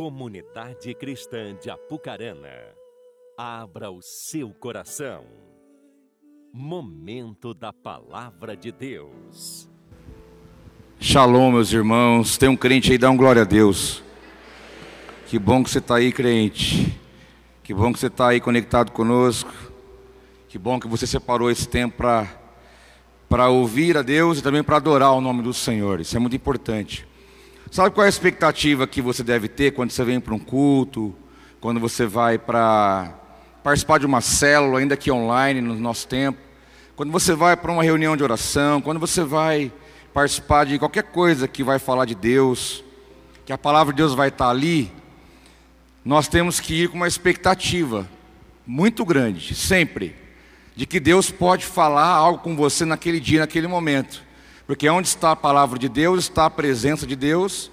Comunidade Cristã de Apucarana, abra o seu coração. Momento da Palavra de Deus. Shalom, meus irmãos. Tem um crente aí, dá um glória a Deus. Que bom que você está aí, crente. Que bom que você está aí conectado conosco. Que bom que você separou esse tempo para ouvir a Deus e também para adorar o nome do Senhor. Isso é muito importante. Sabe qual é a expectativa que você deve ter quando você vem para um culto, quando você vai para participar de uma célula, ainda que online no nosso tempo, quando você vai para uma reunião de oração, quando você vai participar de qualquer coisa que vai falar de Deus, que a palavra de Deus vai estar ali, nós temos que ir com uma expectativa muito grande, sempre, de que Deus pode falar algo com você naquele dia, naquele momento. Porque onde está a palavra de Deus, está a presença de Deus,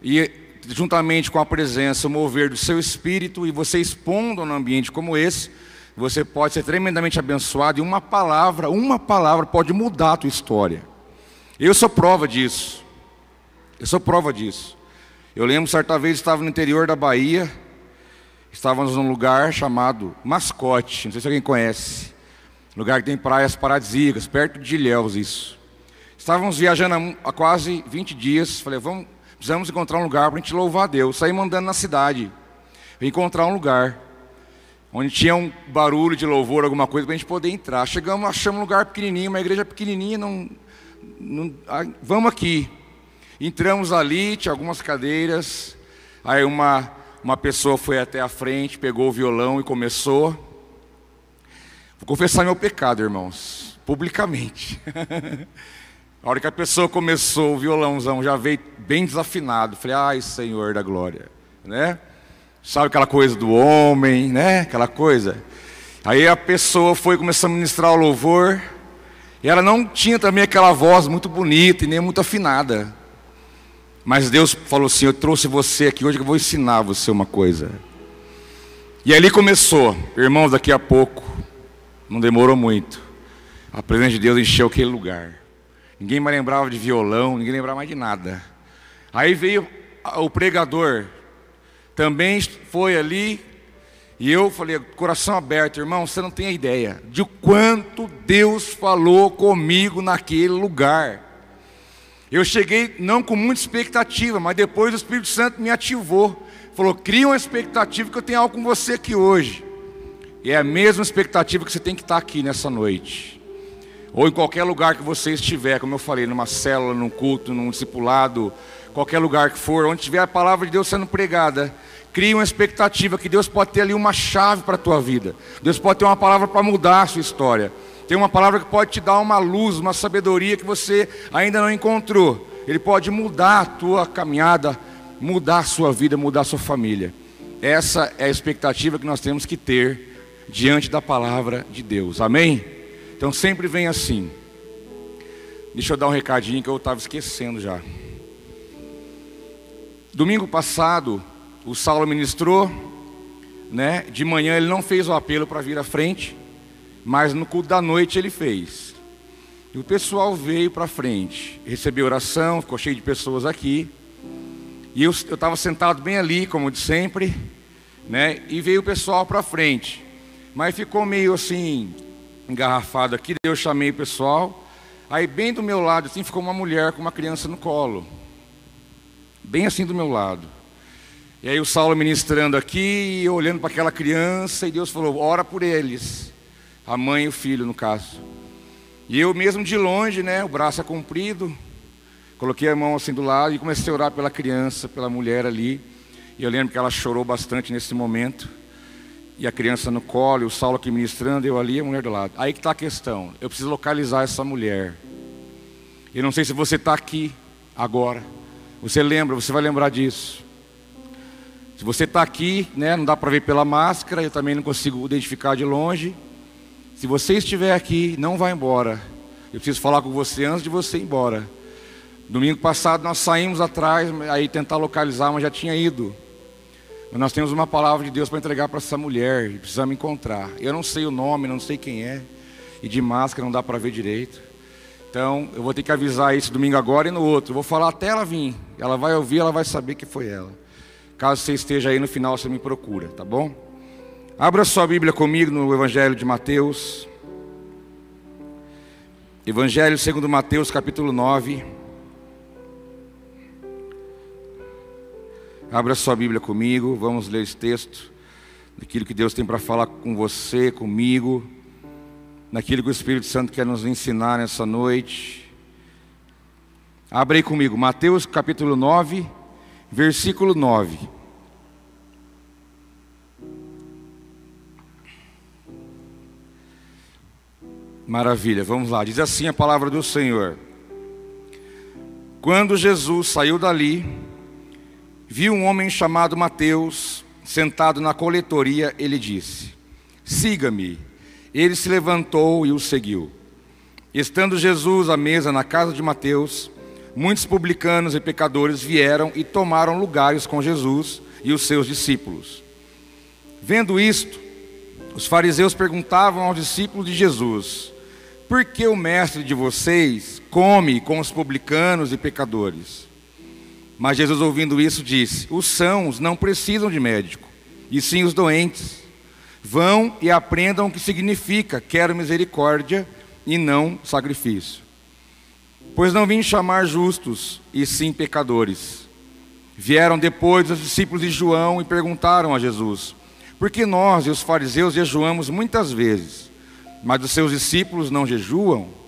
e juntamente com a presença, o mover do seu espírito, e você expondo num ambiente como esse, você pode ser tremendamente abençoado, e uma palavra, uma palavra pode mudar a tua história. Eu sou prova disso. Eu sou prova disso. Eu lembro certa vez estava no interior da Bahia, estávamos num lugar chamado Mascote, não sei se alguém conhece. Lugar que tem praias paradisíacas, perto de Ilhéus isso. Estávamos viajando há quase 20 dias. Falei, vamos, precisamos encontrar um lugar para a gente louvar a Deus. Saí mandando na cidade. Encontrar um lugar onde tinha um barulho de louvor, alguma coisa, para a gente poder entrar. Chegamos, achamos um lugar pequenininho, uma igreja pequenininha. Não, não, vamos aqui. Entramos ali, tinha algumas cadeiras. Aí uma, uma pessoa foi até a frente, pegou o violão e começou. Vou confessar meu pecado, irmãos, publicamente. A hora que a pessoa começou o violãozão, já veio bem desafinado. Falei, ai Senhor da glória, né? Sabe aquela coisa do homem, né? Aquela coisa. Aí a pessoa foi começar a ministrar o louvor. E ela não tinha também aquela voz muito bonita e nem muito afinada. Mas Deus falou assim: Eu trouxe você aqui hoje que eu vou ensinar você uma coisa. E ali começou, irmãos, daqui a pouco, não demorou muito. A presença de Deus encheu aquele lugar. Ninguém mais lembrava de violão, ninguém lembrava mais de nada. Aí veio o pregador, também foi ali, e eu falei, coração aberto, irmão, você não tem ideia de quanto Deus falou comigo naquele lugar. Eu cheguei não com muita expectativa, mas depois o Espírito Santo me ativou. Falou: cria uma expectativa que eu tenho algo com você aqui hoje. E é a mesma expectativa que você tem que estar aqui nessa noite ou em qualquer lugar que você estiver, como eu falei, numa célula, num culto, num discipulado, qualquer lugar que for, onde tiver a palavra de Deus sendo pregada, crie uma expectativa que Deus pode ter ali uma chave para a tua vida. Deus pode ter uma palavra para mudar a sua história. Tem uma palavra que pode te dar uma luz, uma sabedoria que você ainda não encontrou. Ele pode mudar a tua caminhada, mudar a sua vida, mudar a sua família. Essa é a expectativa que nós temos que ter diante da palavra de Deus. Amém? Então sempre vem assim. Deixa eu dar um recadinho que eu estava esquecendo já. Domingo passado, o Saulo ministrou, né? De manhã ele não fez o apelo para vir à frente, mas no culto da noite ele fez. E o pessoal veio para frente, recebeu oração, ficou cheio de pessoas aqui. E eu estava sentado bem ali, como de sempre, né? E veio o pessoal para frente. Mas ficou meio assim, engarrafado aqui, eu chamei o pessoal. Aí bem do meu lado assim ficou uma mulher com uma criança no colo. Bem assim do meu lado. E aí o Saulo ministrando aqui, olhando para aquela criança, e Deus falou: ora por eles. A mãe e o filho, no caso. E eu mesmo de longe, né, o braço é comprido, coloquei a mão assim do lado e comecei a orar pela criança, pela mulher ali. E eu lembro que ela chorou bastante nesse momento e a criança no colo, o Saulo aqui ministrando, eu ali e a mulher do lado. Aí que está a questão. Eu preciso localizar essa mulher. Eu não sei se você está aqui agora. Você lembra, você vai lembrar disso. Se você está aqui, né, não dá para ver pela máscara, eu também não consigo identificar de longe. Se você estiver aqui, não vá embora. Eu preciso falar com você antes de você ir embora. Domingo passado nós saímos atrás, aí tentar localizar, mas já tinha ido. Nós temos uma palavra de Deus para entregar para essa mulher precisamos encontrar. Eu não sei o nome, não sei quem é, e de máscara não dá para ver direito. Então, eu vou ter que avisar isso domingo agora e no outro. Vou falar até ela vir. Ela vai ouvir, ela vai saber que foi ela. Caso você esteja aí no final, você me procura, tá bom? Abra sua Bíblia comigo no Evangelho de Mateus. Evangelho segundo Mateus, capítulo 9. Abra sua Bíblia comigo, vamos ler esse texto, daquilo que Deus tem para falar com você, comigo, naquilo que o Espírito Santo quer nos ensinar nessa noite. Abra aí comigo, Mateus capítulo 9, versículo 9. Maravilha, vamos lá. Diz assim a palavra do Senhor. Quando Jesus saiu dali, viu um homem chamado Mateus sentado na coletoria, ele disse: Siga-me. Ele se levantou e o seguiu. Estando Jesus à mesa na casa de Mateus, muitos publicanos e pecadores vieram e tomaram lugares com Jesus e os seus discípulos. Vendo isto, os fariseus perguntavam aos discípulos de Jesus: Por que o mestre de vocês come com os publicanos e pecadores? Mas Jesus, ouvindo isso, disse: Os sãos não precisam de médico, e sim os doentes. Vão e aprendam o que significa: quero misericórdia e não sacrifício. Pois não vim chamar justos, e sim pecadores. Vieram depois os discípulos de João e perguntaram a Jesus: Por que nós e os fariseus jejuamos muitas vezes, mas os seus discípulos não jejuam?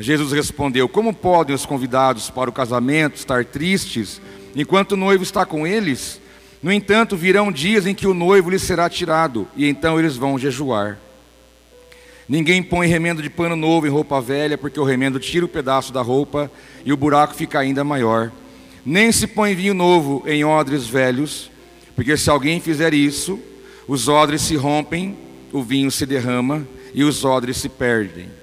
Jesus respondeu: Como podem os convidados para o casamento estar tristes enquanto o noivo está com eles? No entanto, virão dias em que o noivo lhes será tirado, e então eles vão jejuar. Ninguém põe remendo de pano novo em roupa velha, porque o remendo tira o pedaço da roupa e o buraco fica ainda maior. Nem se põe vinho novo em odres velhos, porque se alguém fizer isso, os odres se rompem, o vinho se derrama e os odres se perdem.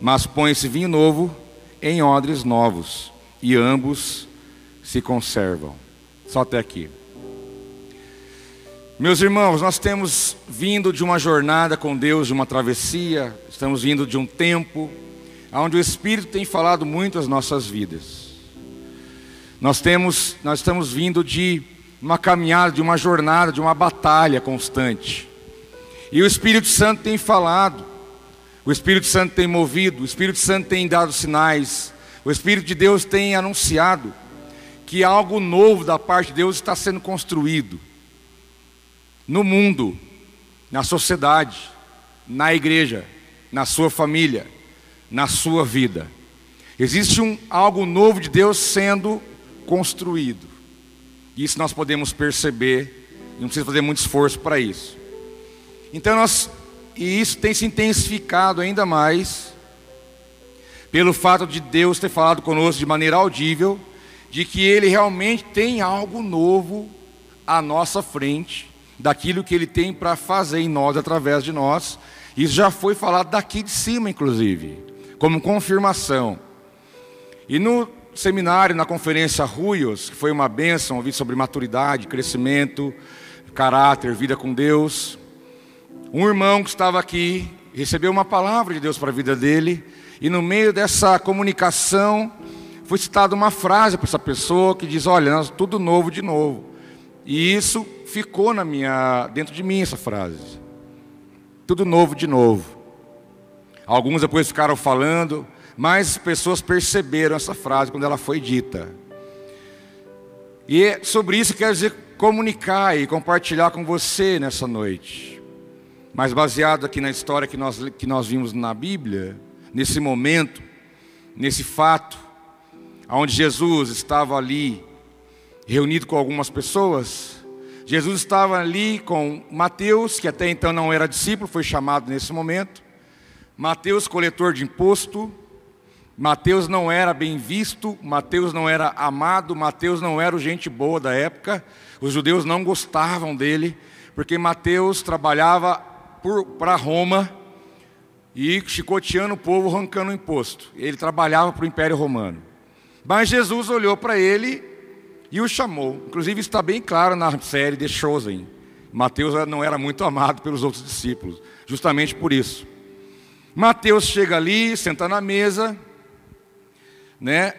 Mas põe-se vinho novo em odres novos, e ambos se conservam. Só até aqui. Meus irmãos, nós temos vindo de uma jornada com Deus, de uma travessia, estamos vindo de um tempo onde o Espírito tem falado muito às nossas vidas. Nós temos, nós estamos vindo de uma caminhada, de uma jornada, de uma batalha constante. E o Espírito Santo tem falado, o Espírito Santo tem movido, o Espírito Santo tem dado sinais, o Espírito de Deus tem anunciado que algo novo da parte de Deus está sendo construído no mundo, na sociedade, na igreja, na sua família, na sua vida. Existe um, algo novo de Deus sendo construído. Isso nós podemos perceber, não precisa fazer muito esforço para isso. Então nós, e isso tem se intensificado ainda mais pelo fato de Deus ter falado conosco de maneira audível, de que Ele realmente tem algo novo à nossa frente daquilo que Ele tem para fazer em nós, através de nós. Isso já foi falado daqui de cima, inclusive, como confirmação. E no seminário, na conferência Ruios, que foi uma bênção, ouvir sobre maturidade, crescimento, caráter, vida com Deus. Um irmão que estava aqui recebeu uma palavra de Deus para a vida dele, e no meio dessa comunicação foi citada uma frase para essa pessoa que diz: Olha, tudo novo de novo. E isso ficou na minha, dentro de mim essa frase. Tudo novo de novo. Alguns depois ficaram falando, mas pessoas perceberam essa frase quando ela foi dita. E é sobre isso quero dizer comunicar e compartilhar com você nessa noite. Mas baseado aqui na história que nós, que nós vimos na Bíblia, nesse momento, nesse fato, onde Jesus estava ali reunido com algumas pessoas, Jesus estava ali com Mateus, que até então não era discípulo, foi chamado nesse momento. Mateus, coletor de imposto. Mateus não era bem visto, Mateus não era amado, Mateus não era o gente boa da época. Os judeus não gostavam dele, porque Mateus trabalhava para Roma e chicoteando o povo, arrancando o imposto. Ele trabalhava para o Império Romano. Mas Jesus olhou para ele e o chamou. Inclusive está bem claro na série The Chosen. Mateus não era muito amado pelos outros discípulos, justamente por isso. Mateus chega ali, senta na mesa, né?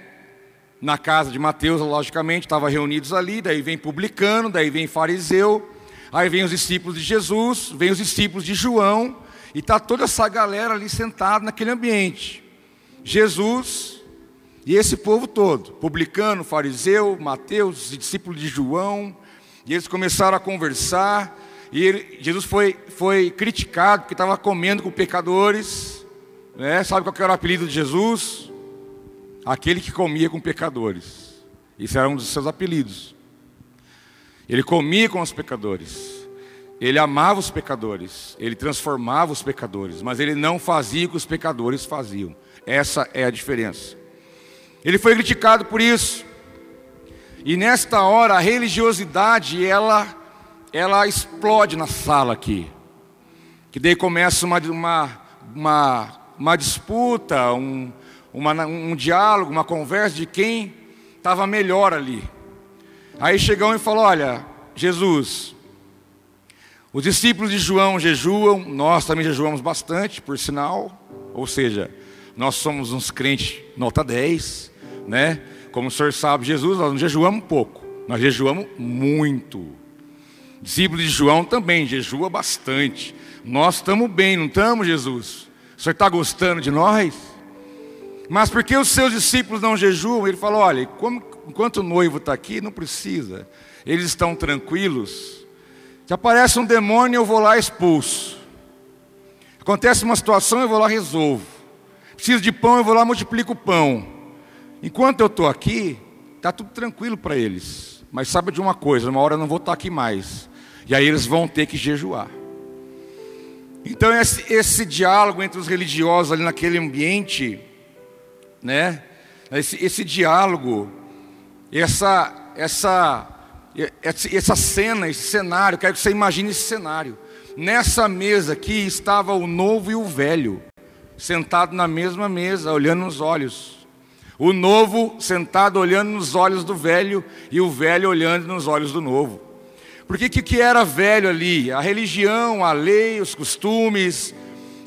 na casa de Mateus, logicamente, estavam reunidos ali, daí vem publicano, daí vem fariseu, aí vem os discípulos de Jesus, vem os discípulos de João, e está toda essa galera ali sentada naquele ambiente. Jesus e esse povo todo, publicano, fariseu, Mateus, discípulos de João, e eles começaram a conversar, e ele, Jesus foi, foi criticado porque estava comendo com pecadores, né? sabe qual era o apelido de Jesus? Aquele que comia com pecadores. Isso era um dos seus apelidos. Ele comia com os pecadores. Ele amava os pecadores. Ele transformava os pecadores. Mas ele não fazia o que os pecadores faziam. Essa é a diferença. Ele foi criticado por isso. E nesta hora a religiosidade ela ela explode na sala aqui. Que daí começa uma, uma, uma, uma disputa, um, uma, um diálogo, uma conversa de quem estava melhor ali. Aí chegou e falou: Olha, Jesus, os discípulos de João jejuam, nós também jejuamos bastante, por sinal, ou seja, nós somos uns crentes nota 10, né? Como o senhor sabe, Jesus, nós não jejuamos pouco, nós jejuamos muito. Discípulos de João também jejua bastante. Nós estamos bem, não estamos, Jesus? O senhor está gostando de nós? Mas porque os seus discípulos não jejuam? Ele falou: olha, como, enquanto o noivo está aqui, não precisa. Eles estão tranquilos. Se aparece um demônio, eu vou lá expulso. Acontece uma situação, eu vou lá resolvo. Preciso de pão, eu vou lá multiplico o pão. Enquanto eu estou aqui, está tudo tranquilo para eles. Mas sabe de uma coisa, uma hora eu não vou estar tá aqui mais. E aí eles vão ter que jejuar. Então esse, esse diálogo entre os religiosos ali naquele ambiente, né? Esse, esse diálogo, essa, essa, essa cena, esse cenário, quero que você imagine esse cenário. Nessa mesa aqui estava o novo e o velho, sentado na mesma mesa, olhando nos olhos. O novo sentado olhando nos olhos do velho e o velho olhando nos olhos do novo. Porque que, que era velho ali? A religião, a lei, os costumes,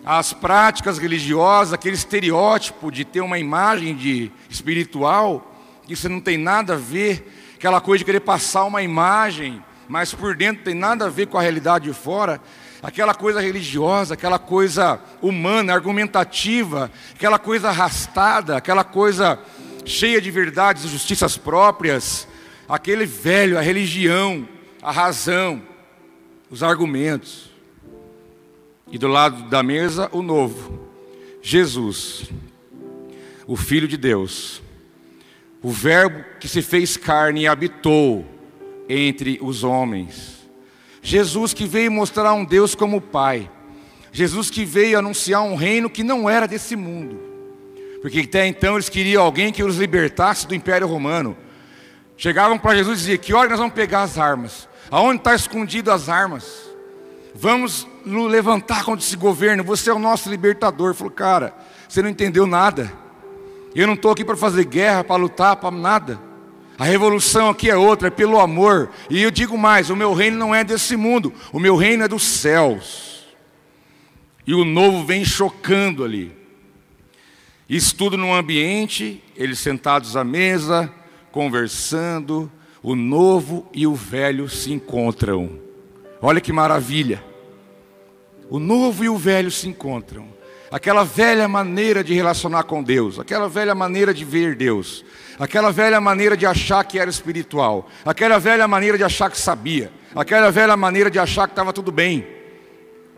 as práticas religiosas, aquele estereótipo de ter uma imagem de espiritual, que isso não tem nada a ver, aquela coisa de querer passar uma imagem, mas por dentro tem nada a ver com a realidade de fora. Aquela coisa religiosa, aquela coisa humana, argumentativa, aquela coisa arrastada, aquela coisa cheia de verdades e justiças próprias, aquele velho, a religião, a razão, os argumentos. E do lado da mesa, o novo, Jesus, o Filho de Deus, o Verbo que se fez carne e habitou entre os homens Jesus que veio mostrar um Deus como Pai. Jesus que veio anunciar um reino que não era desse mundo. Porque até então eles queriam alguém que os libertasse do Império Romano. Chegavam para Jesus e diziam: Que hora nós vamos pegar as armas? Aonde está escondido as armas? Vamos levantar contra esse governo. Você é o nosso libertador. Ele falou: Cara, você não entendeu nada. Eu não estou aqui para fazer guerra, para lutar, para nada. A revolução aqui é outra, é pelo amor. E eu digo mais: o meu reino não é desse mundo, o meu reino é dos céus. E o novo vem chocando ali. Isso tudo num ambiente, eles sentados à mesa, conversando, o novo e o velho se encontram. Olha que maravilha. O novo e o velho se encontram aquela velha maneira de relacionar com Deus, aquela velha maneira de ver Deus, aquela velha maneira de achar que era espiritual, aquela velha maneira de achar que sabia, aquela velha maneira de achar que estava tudo bem.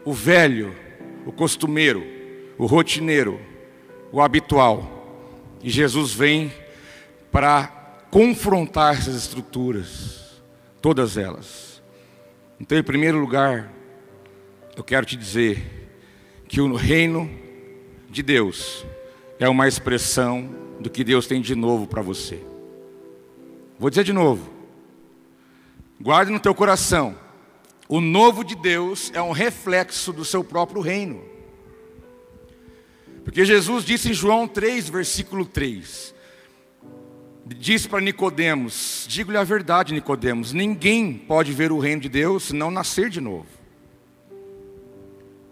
O velho, o costumeiro, o rotineiro, o habitual. E Jesus vem para confrontar essas estruturas, todas elas. Então, em primeiro lugar, eu quero te dizer que o reino de Deus é uma expressão do que Deus tem de novo para você. Vou dizer de novo. Guarde no teu coração. O novo de Deus é um reflexo do seu próprio reino. Porque Jesus disse em João 3, versículo 3. Disse para Nicodemos: Digo-lhe a verdade, Nicodemos, ninguém pode ver o reino de Deus se não nascer de novo.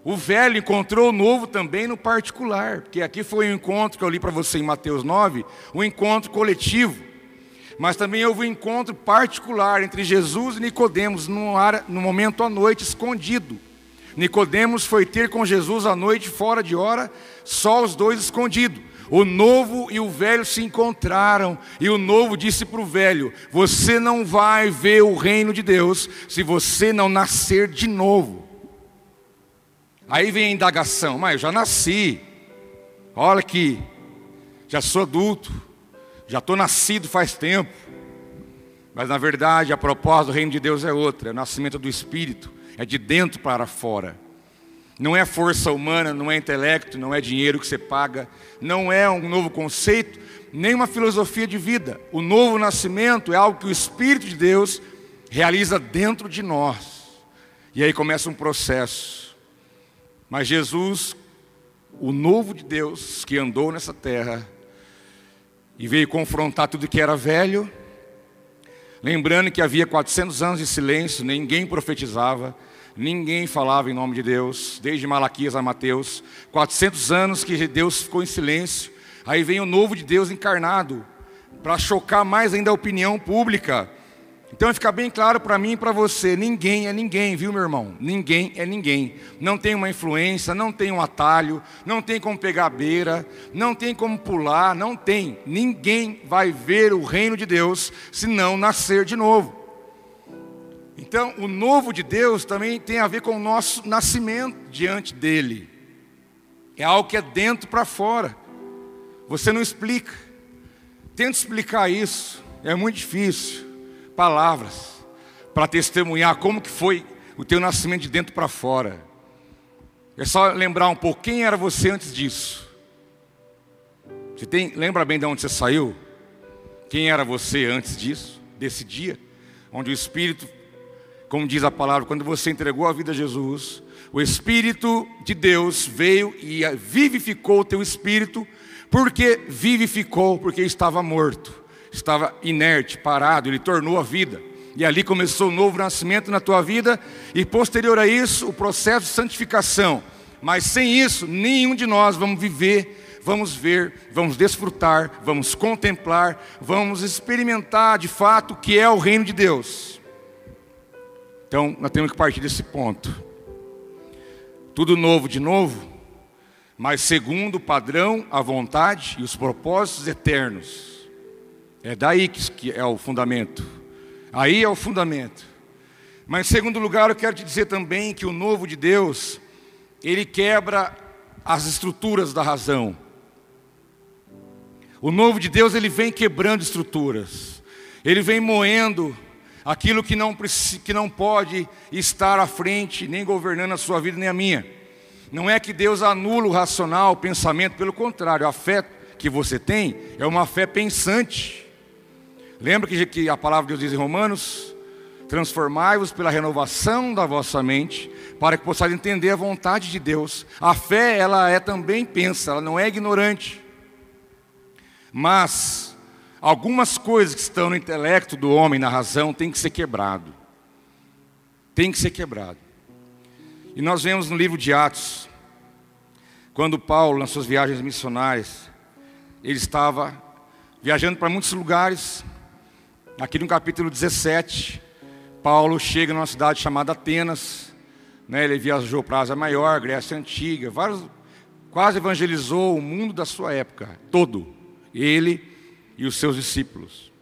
O velho encontrou o novo também no particular, porque aqui foi um encontro que eu li para você em Mateus 9, um encontro coletivo. Mas também houve um encontro particular entre Jesus e Nicodemos no, no momento à noite escondido. Nicodemos foi ter com Jesus à noite fora de hora, só os dois escondidos. O novo e o velho se encontraram, e o novo disse para o velho: Você não vai ver o reino de Deus se você não nascer de novo. Aí vem a indagação: Mas eu já nasci, olha aqui, já sou adulto, já estou nascido faz tempo. Mas na verdade a proposta do reino de Deus é outra: é o nascimento do Espírito, é de dentro para fora. Não é força humana, não é intelecto, não é dinheiro que você paga, não é um novo conceito, nem uma filosofia de vida. O novo nascimento é algo que o Espírito de Deus realiza dentro de nós. E aí começa um processo. Mas Jesus, o novo de Deus que andou nessa terra e veio confrontar tudo que era velho, lembrando que havia 400 anos de silêncio, ninguém profetizava, Ninguém falava em nome de Deus, desde Malaquias a Mateus. 400 anos que Deus ficou em silêncio. Aí vem o novo de Deus encarnado, para chocar mais ainda a opinião pública. Então fica bem claro para mim e para você: ninguém é ninguém, viu, meu irmão? Ninguém é ninguém. Não tem uma influência, não tem um atalho, não tem como pegar a beira, não tem como pular, não tem. Ninguém vai ver o reino de Deus se não nascer de novo. Então, o novo de Deus também tem a ver com o nosso nascimento diante dele. É algo que é dentro para fora. Você não explica. Tenta explicar isso. É muito difícil. Palavras para testemunhar como que foi o teu nascimento de dentro para fora. É só lembrar um pouco quem era você antes disso. Você tem, lembra bem de onde você saiu? Quem era você antes disso, desse dia, onde o Espírito como diz a palavra, quando você entregou a vida a Jesus, o Espírito de Deus veio e vivificou o teu espírito, porque vivificou, porque estava morto, estava inerte, parado, ele tornou a vida. E ali começou um novo nascimento na tua vida, e posterior a isso, o processo de santificação. Mas sem isso, nenhum de nós vamos viver, vamos ver, vamos desfrutar, vamos contemplar, vamos experimentar de fato o que é o reino de Deus. Então, nós temos que partir desse ponto. Tudo novo de novo, mas segundo o padrão, a vontade e os propósitos eternos. É daí que é o fundamento. Aí é o fundamento. Mas em segundo lugar, eu quero te dizer também que o novo de Deus, ele quebra as estruturas da razão. O novo de Deus, ele vem quebrando estruturas. Ele vem moendo aquilo que não, que não pode estar à frente, nem governando a sua vida, nem a minha. Não é que Deus anula o racional, o pensamento, pelo contrário, a fé que você tem é uma fé pensante. Lembra que, que a palavra de Deus diz em Romanos? Transformai-vos pela renovação da vossa mente, para que possais entender a vontade de Deus. A fé, ela é também pensa, ela não é ignorante. Mas Algumas coisas que estão no intelecto do homem, na razão, tem que ser quebrado. Tem que ser quebrado. E nós vemos no livro de Atos, quando Paulo, nas suas viagens missionárias, ele estava viajando para muitos lugares. Aqui no capítulo 17, Paulo chega numa cidade chamada Atenas. Né, ele viajou para a Ásia Maior, Grécia Antiga, vários, quase evangelizou o mundo da sua época, todo. Ele e os seus discípulos.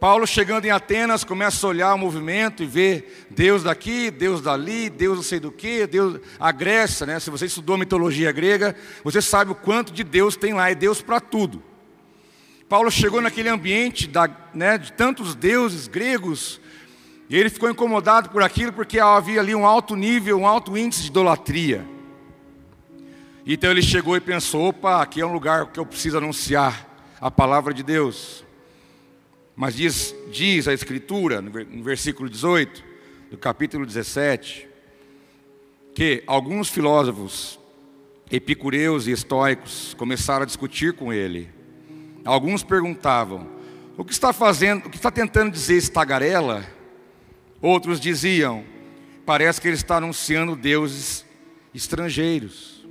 Paulo, chegando em Atenas, começa a olhar o movimento e ver Deus daqui, Deus dali, Deus não sei do que, Deus, a Grécia, né? Se você estudou mitologia grega, você sabe o quanto de Deus tem lá, é Deus para tudo. Paulo chegou naquele ambiente da, né, de tantos deuses gregos, e ele ficou incomodado por aquilo, porque havia ali um alto nível, um alto índice de idolatria. Então ele chegou e pensou: opa, aqui é um lugar que eu preciso anunciar a palavra de Deus. Mas diz, diz a Escritura, no versículo 18, do capítulo 17, que alguns filósofos, epicureus e estoicos, começaram a discutir com ele. Alguns perguntavam: o que está fazendo, o que está tentando dizer esse tagarela? Outros diziam: parece que ele está anunciando deuses estrangeiros.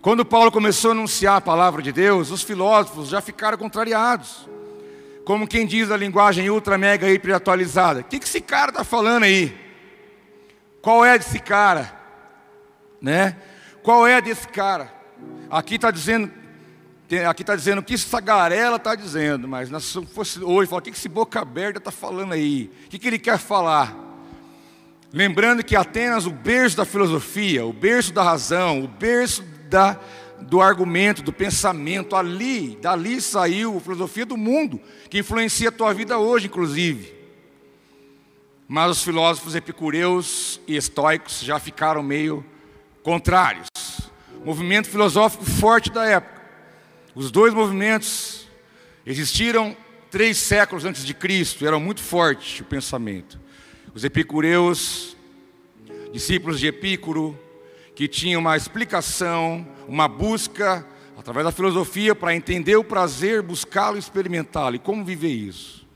Quando Paulo começou a anunciar a palavra de Deus, os filósofos já ficaram contrariados. Como quem diz a linguagem ultra mega hiper atualizada. O que, que esse cara está falando aí? Qual é desse cara? Né? Qual é desse cara? Aqui está dizendo, aqui está dizendo o que essa garela está dizendo, mas se fosse hoje, falar, o que esse boca aberta está falando aí? O que, que ele quer falar? Lembrando que Atenas, o berço da filosofia, o berço da razão, o berço da, do argumento, do pensamento, ali, dali saiu a filosofia do mundo, que influencia a tua vida hoje, inclusive. Mas os filósofos epicureus e estoicos já ficaram meio contrários. Movimento filosófico forte da época. Os dois movimentos existiram três séculos antes de Cristo, era muito forte o pensamento. Os epicureus, discípulos de Epicuro, que tinham uma explicação, uma busca através da filosofia para entender o prazer, buscá-lo, experimentá-lo e como viver isso.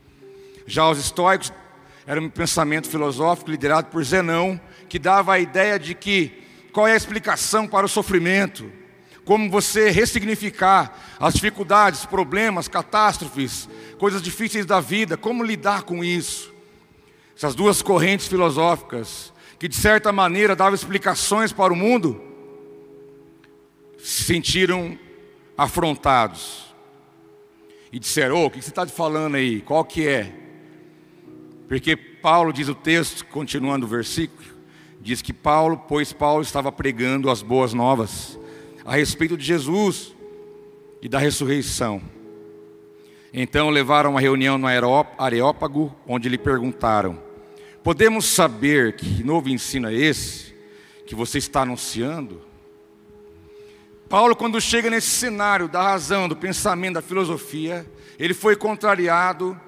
Já os estoicos era um pensamento filosófico liderado por Zenão, que dava a ideia de que qual é a explicação para o sofrimento, como você ressignificar as dificuldades, problemas, catástrofes, coisas difíceis da vida, como lidar com isso. Essas duas correntes filosóficas, que de certa maneira davam explicações para o mundo, se sentiram afrontados e disseram: oh, o que você está falando aí? Qual que é? Porque Paulo diz o texto, continuando o versículo, diz que Paulo, pois Paulo estava pregando as boas novas a respeito de Jesus e da ressurreição. Então levaram uma reunião no Areópago, onde lhe perguntaram: Podemos saber que novo ensino é esse que você está anunciando? Paulo, quando chega nesse cenário da razão, do pensamento, da filosofia, ele foi contrariado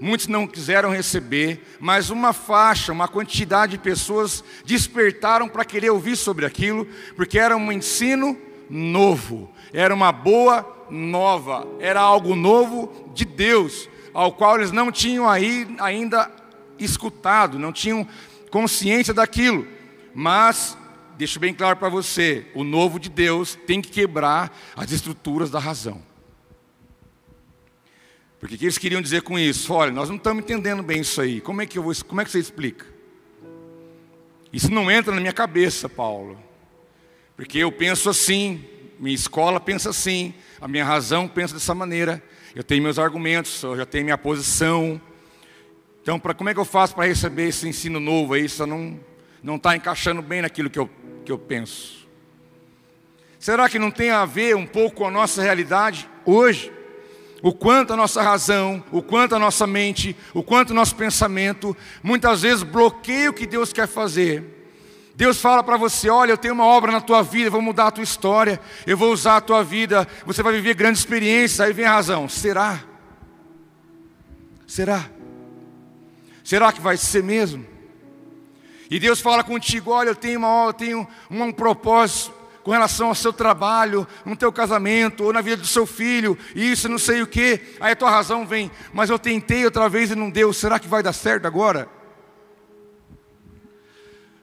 muitos não quiseram receber, mas uma faixa, uma quantidade de pessoas despertaram para querer ouvir sobre aquilo, porque era um ensino novo, era uma boa nova, era algo novo de Deus, ao qual eles não tinham aí ainda escutado, não tinham consciência daquilo. Mas deixo bem claro para você, o novo de Deus tem que quebrar as estruturas da razão. Porque o que eles queriam dizer com isso? Olha, nós não estamos entendendo bem isso aí. Como é que, eu vou, como é que você explica? Isso não entra na minha cabeça, Paulo. Porque eu penso assim, minha escola pensa assim, a minha razão pensa dessa maneira. Eu tenho meus argumentos, eu já tenho minha posição. Então, pra, como é que eu faço para receber esse ensino novo aí? Isso não não está encaixando bem naquilo que eu, que eu penso. Será que não tem a ver um pouco com a nossa realidade hoje? o quanto a nossa razão, o quanto a nossa mente, o quanto o nosso pensamento, muitas vezes bloqueia o que Deus quer fazer. Deus fala para você: olha, eu tenho uma obra na tua vida, eu vou mudar a tua história, eu vou usar a tua vida, você vai viver grandes experiências. Aí vem a razão: será? Será? Será que vai ser mesmo? E Deus fala contigo: olha, eu tenho uma, eu tenho um propósito com relação ao seu trabalho, no teu casamento, ou na vida do seu filho, isso, não sei o que. Aí a tua razão vem, mas eu tentei outra vez e não deu, será que vai dar certo agora?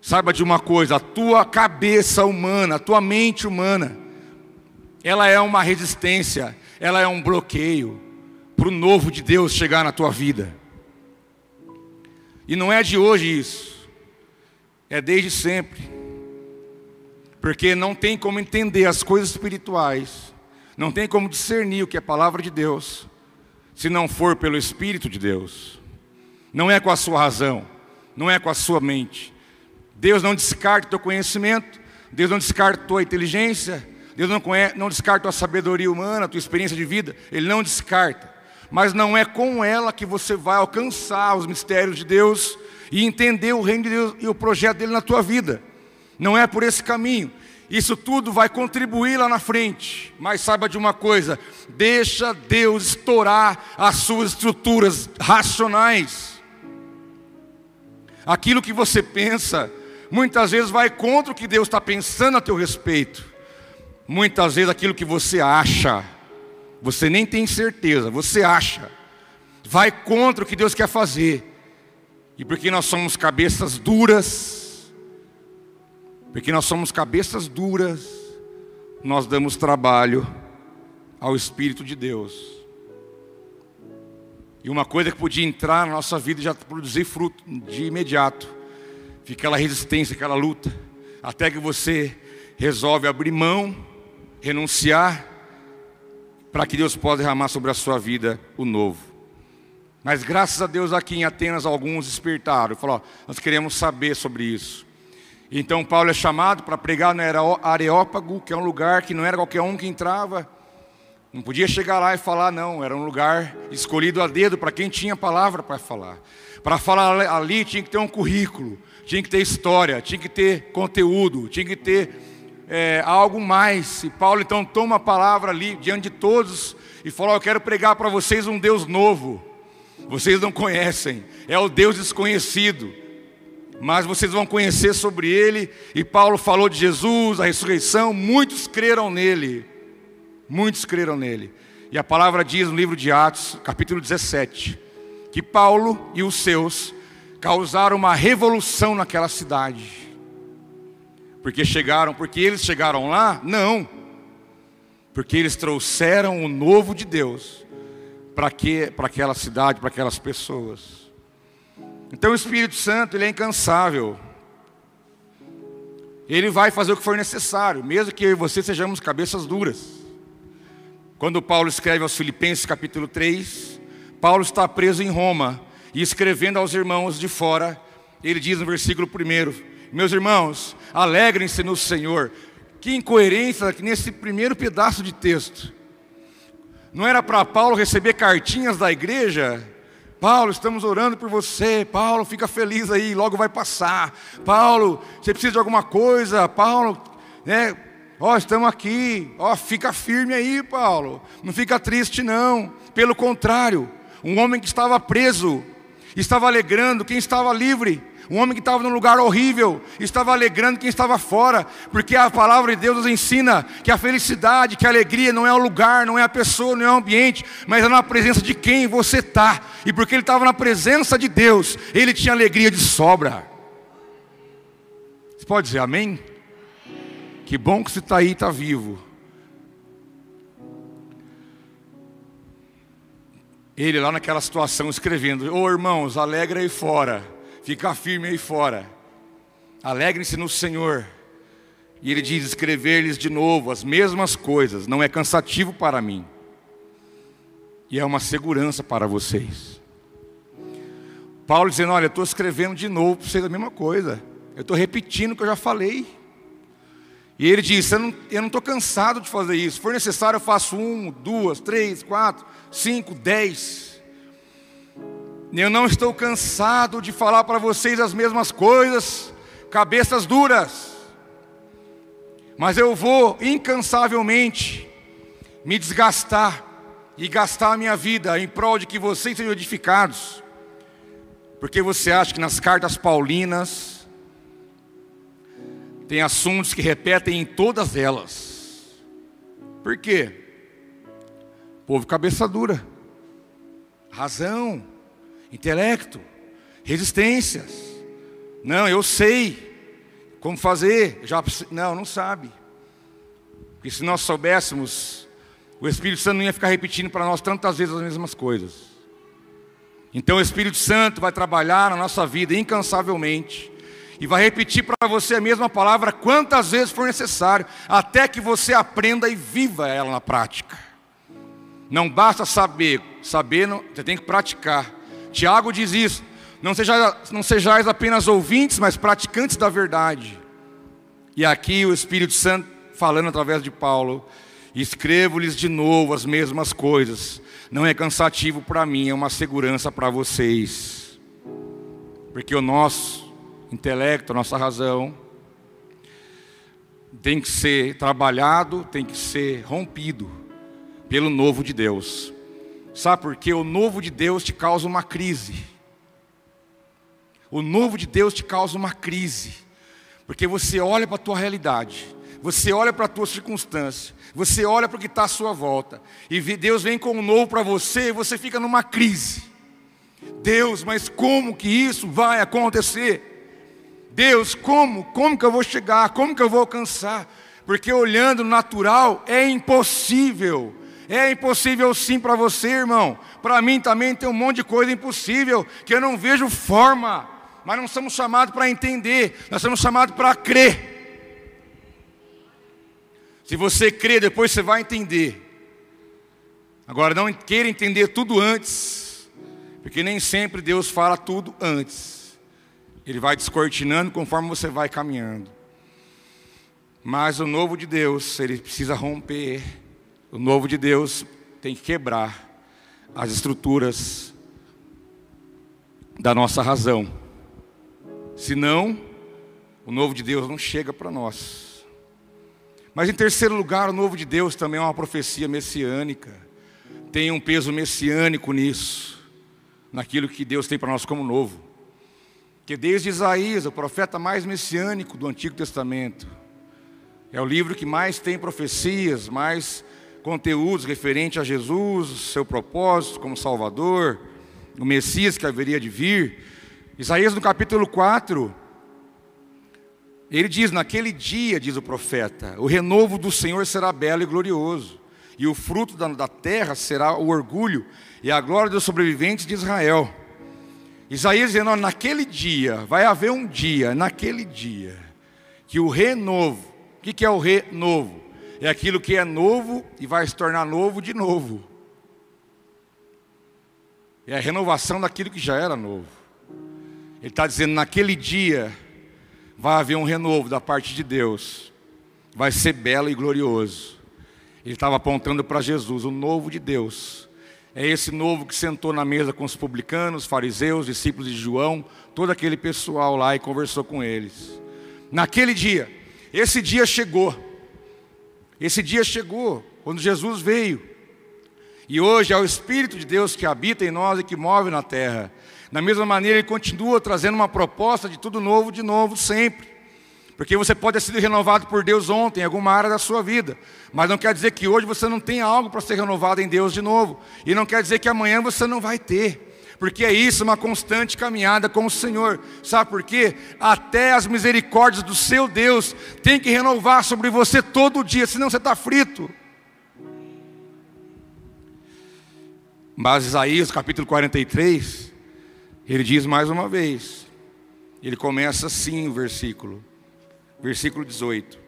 Saiba de uma coisa, a tua cabeça humana, a tua mente humana, ela é uma resistência, ela é um bloqueio para o novo de Deus chegar na tua vida. E não é de hoje isso, é desde sempre. Porque não tem como entender as coisas espirituais, não tem como discernir o que é palavra de Deus, se não for pelo Espírito de Deus. Não é com a sua razão, não é com a sua mente. Deus não descarta o teu conhecimento, Deus não descarta a tua inteligência, Deus não, não descarta a tua sabedoria humana, a tua experiência de vida, Ele não descarta. Mas não é com ela que você vai alcançar os mistérios de Deus e entender o reino de Deus e o projeto dele na tua vida. Não é por esse caminho. Isso tudo vai contribuir lá na frente. Mas saiba de uma coisa: deixa Deus estourar as suas estruturas racionais. Aquilo que você pensa, muitas vezes vai contra o que Deus está pensando a teu respeito. Muitas vezes aquilo que você acha, você nem tem certeza, você acha, vai contra o que Deus quer fazer. E porque nós somos cabeças duras, porque nós somos cabeças duras, nós damos trabalho ao Espírito de Deus. E uma coisa que podia entrar na nossa vida e já produzir fruto de imediato. Fica aquela resistência, aquela luta. Até que você resolve abrir mão, renunciar, para que Deus possa derramar sobre a sua vida o novo. Mas graças a Deus aqui em Atenas alguns despertaram. Falou, nós queremos saber sobre isso. Então Paulo é chamado para pregar no Areópago, que é um lugar que não era qualquer um que entrava. Não podia chegar lá e falar, não. Era um lugar escolhido a dedo para quem tinha palavra para falar. Para falar ali tinha que ter um currículo, tinha que ter história, tinha que ter conteúdo, tinha que ter é, algo mais. E Paulo então toma a palavra ali diante de todos e fala: Eu quero pregar para vocês um Deus novo. Vocês não conhecem, é o Deus desconhecido, mas vocês vão conhecer sobre ele. E Paulo falou de Jesus, a ressurreição, muitos creram nele. Muitos creram nele. E a palavra diz no livro de Atos, capítulo 17, que Paulo e os seus causaram uma revolução naquela cidade. Porque chegaram, porque eles chegaram lá? Não. Porque eles trouxeram o novo de Deus para que para aquela cidade, para aquelas pessoas. Então o Espírito Santo, ele é incansável. Ele vai fazer o que for necessário, mesmo que eu e você sejamos cabeças duras. Quando Paulo escreve aos Filipenses capítulo 3, Paulo está preso em Roma e escrevendo aos irmãos de fora, ele diz no versículo 1: meus irmãos, alegrem-se no Senhor. Que incoerência nesse primeiro pedaço de texto. Não era para Paulo receber cartinhas da igreja? Paulo, estamos orando por você. Paulo, fica feliz aí, logo vai passar. Paulo, você precisa de alguma coisa? Paulo, né? Ó, estamos aqui. Ó, fica firme aí, Paulo. Não fica triste não. Pelo contrário, um homem que estava preso, estava alegrando quem estava livre. Um homem que estava num lugar horrível, estava alegrando quem estava fora, porque a palavra de Deus nos ensina que a felicidade, que a alegria não é o lugar, não é a pessoa, não é o ambiente, mas é na presença de quem você está. E porque ele estava na presença de Deus, ele tinha alegria de sobra. Você pode dizer amém? Que bom que você está aí e está vivo. Ele lá naquela situação escrevendo: Ô oh, irmãos, alegra aí fora ficar firme aí fora. Alegrem-se no Senhor. E ele diz: escrever-lhes de novo as mesmas coisas, não é cansativo para mim, e é uma segurança para vocês. Paulo dizendo: Olha, eu estou escrevendo de novo para vocês a mesma coisa, eu estou repetindo o que eu já falei. E ele diz: Eu não estou cansado de fazer isso, se for necessário, eu faço um, duas, três, quatro, cinco, dez. Eu não estou cansado de falar para vocês as mesmas coisas, cabeças duras, mas eu vou incansavelmente me desgastar e gastar a minha vida em prol de que vocês sejam edificados, porque você acha que nas cartas paulinas tem assuntos que repetem em todas elas. Por quê? Povo cabeça dura, razão intelecto, resistências. Não, eu sei como fazer. Já não, não sabe. Porque se nós soubéssemos, o Espírito Santo não ia ficar repetindo para nós tantas vezes as mesmas coisas. Então o Espírito Santo vai trabalhar na nossa vida incansavelmente e vai repetir para você a mesma palavra quantas vezes for necessário, até que você aprenda e viva ela na prática. Não basta saber, saber não, você tem que praticar. Tiago diz isso: não, seja, não sejais apenas ouvintes, mas praticantes da verdade. E aqui o Espírito Santo falando através de Paulo: escrevo-lhes de novo as mesmas coisas. Não é cansativo para mim, é uma segurança para vocês. Porque o nosso intelecto, nossa razão, tem que ser trabalhado, tem que ser rompido pelo novo de Deus. Sabe por quê? O novo de Deus te causa uma crise. O novo de Deus te causa uma crise. Porque você olha para a tua realidade, você olha para a tua circunstância, você olha para o que está à sua volta, e Deus vem com o novo para você e você fica numa crise. Deus, mas como que isso vai acontecer? Deus, como? Como que eu vou chegar? Como que eu vou alcançar? Porque olhando no natural é impossível É impossível sim para você, irmão. Para mim também tem um monte de coisa impossível que eu não vejo forma. Mas não somos chamados para entender, nós somos chamados para crer. Se você crer, depois você vai entender. Agora, não queira entender tudo antes, porque nem sempre Deus fala tudo antes. Ele vai descortinando conforme você vai caminhando. Mas o novo de Deus, ele precisa romper. O novo de Deus tem que quebrar as estruturas da nossa razão. Senão, o novo de Deus não chega para nós. Mas em terceiro lugar, o novo de Deus também é uma profecia messiânica. Tem um peso messiânico nisso, naquilo que Deus tem para nós como novo. Que desde Isaías, o profeta mais messiânico do Antigo Testamento, é o livro que mais tem profecias, mais conteúdos referentes a Jesus, seu propósito como Salvador, o Messias que haveria de vir. Isaías no capítulo 4, ele diz: Naquele dia, diz o profeta, o renovo do Senhor será belo e glorioso, e o fruto da, da terra será o orgulho e a glória dos sobreviventes de Israel. Isaías dizendo: Naquele dia, vai haver um dia, naquele dia, que o renovo que, que é o renovo? É aquilo que é novo e vai se tornar novo de novo. É a renovação daquilo que já era novo. Ele está dizendo: naquele dia vai haver um renovo da parte de Deus, vai ser belo e glorioso. Ele estava apontando para Jesus, o novo de Deus. É esse novo que sentou na mesa com os publicanos, fariseus, discípulos de João, todo aquele pessoal lá e conversou com eles. Naquele dia, esse dia chegou. Esse dia chegou quando Jesus veio. E hoje é o Espírito de Deus que habita em nós e que move na terra. Da mesma maneira, Ele continua trazendo uma proposta de tudo novo, de novo, sempre. Porque você pode ter sido renovado por Deus ontem, em alguma área da sua vida. Mas não quer dizer que hoje você não tem algo para ser renovado em Deus de novo. E não quer dizer que amanhã você não vai ter porque é isso, uma constante caminhada com o Senhor. Sabe por quê? Até as misericórdias do seu Deus tem que renovar sobre você todo dia, senão você está frito. Mas Isaías capítulo 43, ele diz mais uma vez, ele começa assim o versículo, versículo 18: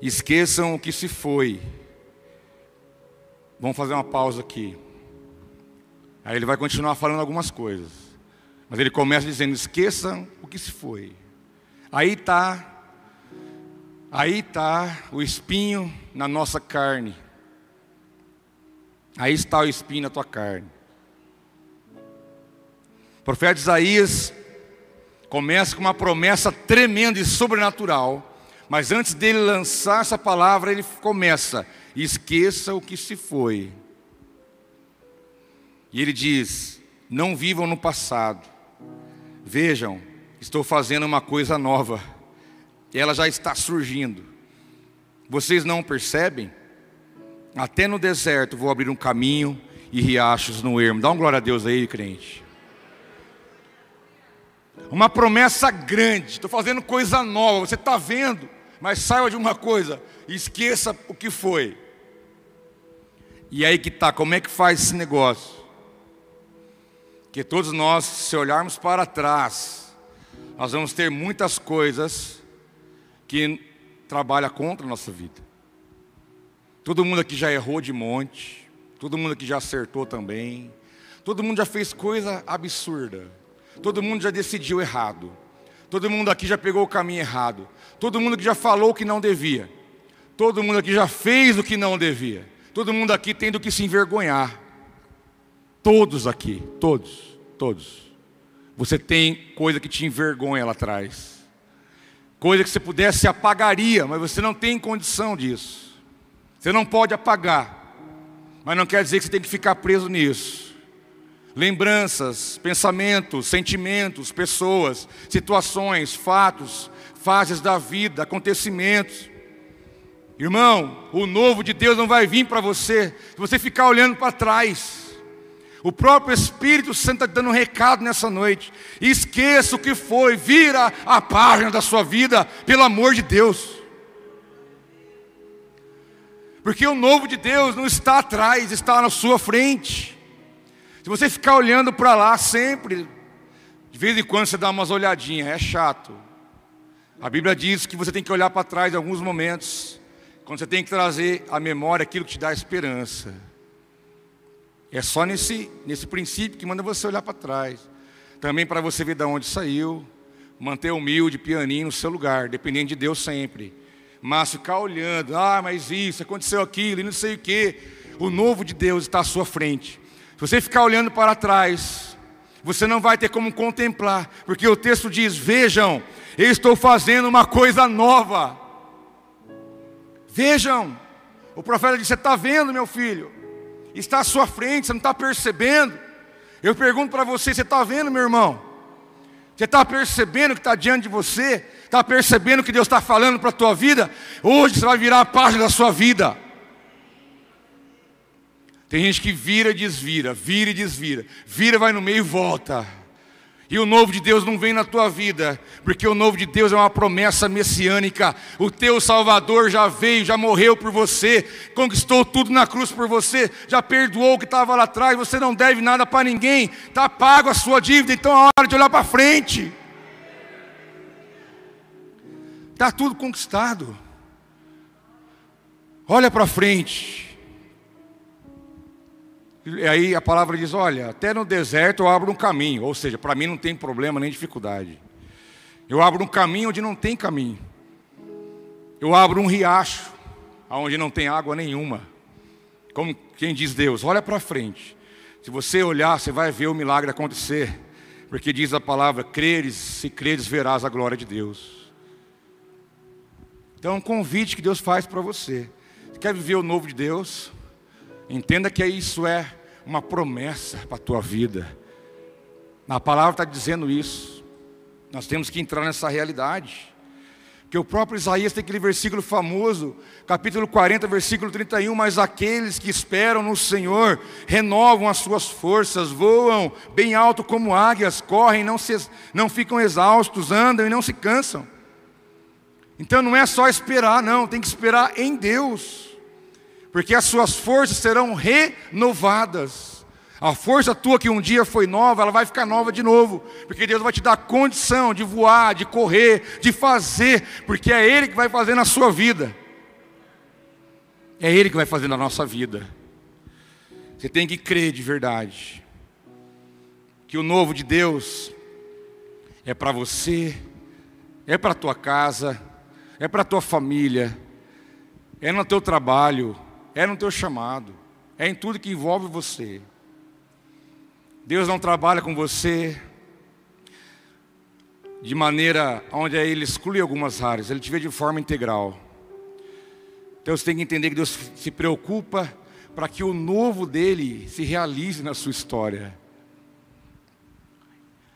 Esqueçam o que se foi. Vamos fazer uma pausa aqui. Aí ele vai continuar falando algumas coisas. Mas ele começa dizendo: esqueçam o que se foi. Aí está, aí está o espinho na nossa carne. Aí está o espinho na tua carne. O profeta Isaías começa com uma promessa tremenda e sobrenatural. Mas antes dele lançar essa palavra, ele começa: esqueça o que se foi. E ele diz: Não vivam no passado. Vejam, estou fazendo uma coisa nova. Ela já está surgindo. Vocês não percebem? Até no deserto vou abrir um caminho e riachos no ermo. Dá um glória a Deus aí, crente. Uma promessa grande. Estou fazendo coisa nova. Você está vendo? Mas saiba de uma coisa: esqueça o que foi. E aí que está, como é que faz esse negócio? que todos nós, se olharmos para trás, nós vamos ter muitas coisas que trabalham contra a nossa vida. Todo mundo aqui já errou de monte, todo mundo aqui já acertou também, todo mundo já fez coisa absurda, todo mundo já decidiu errado, todo mundo aqui já pegou o caminho errado, todo mundo aqui já falou o que não devia, todo mundo aqui já fez o que não devia, todo mundo aqui tem do que se envergonhar. Todos aqui, todos, todos. Você tem coisa que te envergonha lá atrás. Coisa que você pudesse apagaria, mas você não tem condição disso. Você não pode apagar. Mas não quer dizer que você tem que ficar preso nisso. Lembranças, pensamentos, sentimentos, pessoas, situações, fatos, fases da vida, acontecimentos. Irmão, o novo de Deus não vai vir para você se você ficar olhando para trás. O próprio Espírito Santo está dando um recado nessa noite. Esqueça o que foi, vira a página da sua vida, pelo amor de Deus. Porque o novo de Deus não está atrás, está na sua frente. Se você ficar olhando para lá sempre, de vez em quando você dá umas olhadinhas, é chato. A Bíblia diz que você tem que olhar para trás em alguns momentos, quando você tem que trazer à memória aquilo que te dá esperança. É só nesse, nesse princípio que manda você olhar para trás. Também para você ver de onde saiu, manter humilde, pianinho no seu lugar, dependendo de Deus sempre. Mas ficar olhando, ah, mas isso, aconteceu aquilo, e não sei o quê. O novo de Deus está à sua frente. Se você ficar olhando para trás, você não vai ter como contemplar, porque o texto diz: Vejam, eu estou fazendo uma coisa nova. Vejam, o profeta disse: Você está vendo, meu filho? Está à sua frente, você não está percebendo. Eu pergunto para você: Você está vendo, meu irmão? Você está percebendo que está diante de você? Está percebendo que Deus está falando para a tua vida? Hoje você vai virar a página da sua vida. Tem gente que vira e desvira, vira e desvira, vira, vai no meio e volta. E o novo de Deus não vem na tua vida, porque o novo de Deus é uma promessa messiânica. O teu Salvador já veio, já morreu por você, conquistou tudo na cruz por você, já perdoou o que estava lá atrás. Você não deve nada para ninguém, está pago a sua dívida, então é hora de olhar para frente. Está tudo conquistado. Olha para frente. E aí a palavra diz: olha, até no deserto eu abro um caminho, ou seja, para mim não tem problema nem dificuldade. Eu abro um caminho onde não tem caminho. Eu abro um riacho onde não tem água nenhuma. Como quem diz Deus, olha para frente. Se você olhar, você vai ver o milagre acontecer. Porque diz a palavra: creres, se creres, verás a glória de Deus. Então é um convite que Deus faz para você. Você quer viver o novo de Deus? Entenda que isso é uma promessa para a tua vida. A palavra está dizendo isso. Nós temos que entrar nessa realidade. Que o próprio Isaías tem aquele versículo famoso, capítulo 40, versículo 31, mas aqueles que esperam no Senhor renovam as suas forças, voam bem alto como águias, correm, não, se, não ficam exaustos, andam e não se cansam. Então não é só esperar, não, tem que esperar em Deus porque as suas forças serão renovadas. A força tua que um dia foi nova, ela vai ficar nova de novo, porque Deus vai te dar condição de voar, de correr, de fazer, porque é Ele que vai fazer na sua vida. É Ele que vai fazer na nossa vida. Você tem que crer de verdade que o novo de Deus é para você, é para tua casa, é para tua família, é no teu trabalho, é no teu chamado, é em tudo que envolve você. Deus não trabalha com você de maneira onde Ele exclui algumas áreas, Ele te vê de forma integral. Então você tem que entender que Deus se preocupa para que o novo dele se realize na sua história.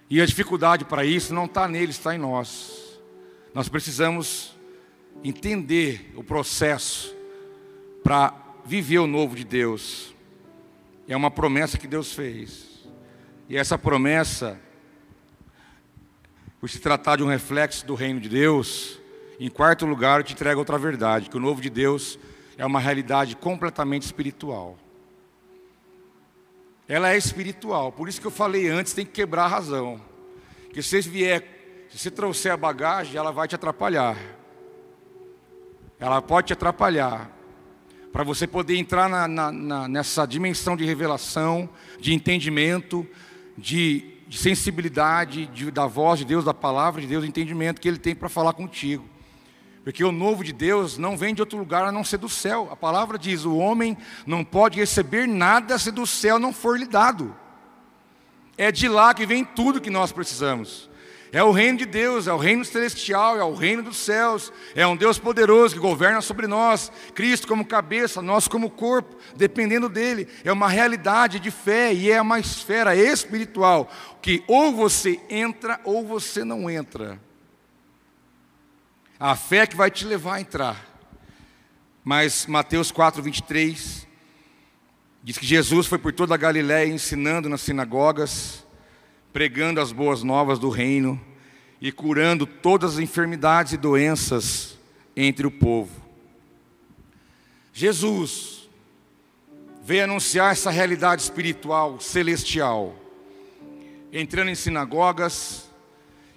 E a dificuldade para isso não está nele, está em nós. Nós precisamos entender o processo para viver o novo de Deus. É uma promessa que Deus fez. E essa promessa, por se tratar de um reflexo do reino de Deus, em quarto lugar, eu te entrego outra verdade: que o novo de Deus é uma realidade completamente espiritual. Ela é espiritual, por isso que eu falei antes, tem que quebrar a razão. Que se você vier, se você trouxer a bagagem, ela vai te atrapalhar. Ela pode te atrapalhar para você poder entrar na, na, na, nessa dimensão de revelação, de entendimento, de, de sensibilidade de, da voz de Deus, da palavra de Deus, entendimento que Ele tem para falar contigo. Porque o novo de Deus não vem de outro lugar a não ser do céu. A palavra diz: o homem não pode receber nada se do céu não for lhe dado. É de lá que vem tudo que nós precisamos. É o reino de Deus, é o reino celestial, é o reino dos céus, é um Deus poderoso que governa sobre nós, Cristo como cabeça, nós como corpo, dependendo dele. É uma realidade de fé e é uma esfera espiritual que ou você entra ou você não entra. A fé que vai te levar a entrar. Mas Mateus 4, 23 diz que Jesus foi por toda a Galiléia ensinando nas sinagogas pregando as boas novas do reino e curando todas as enfermidades e doenças entre o povo. Jesus veio anunciar essa realidade espiritual, celestial, entrando em sinagogas,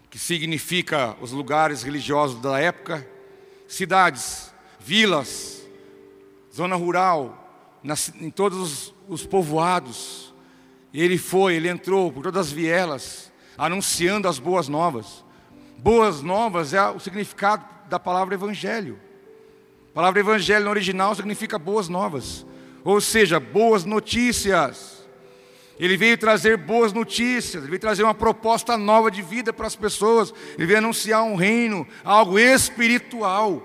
que significa os lugares religiosos da época, cidades, vilas, zona rural, nas, em todos os, os povoados. Ele foi, ele entrou por todas as vielas, anunciando as boas novas. Boas novas é o significado da palavra evangelho. A palavra evangelho no original significa boas novas, ou seja, boas notícias. Ele veio trazer boas notícias, ele veio trazer uma proposta nova de vida para as pessoas, ele veio anunciar um reino, algo espiritual.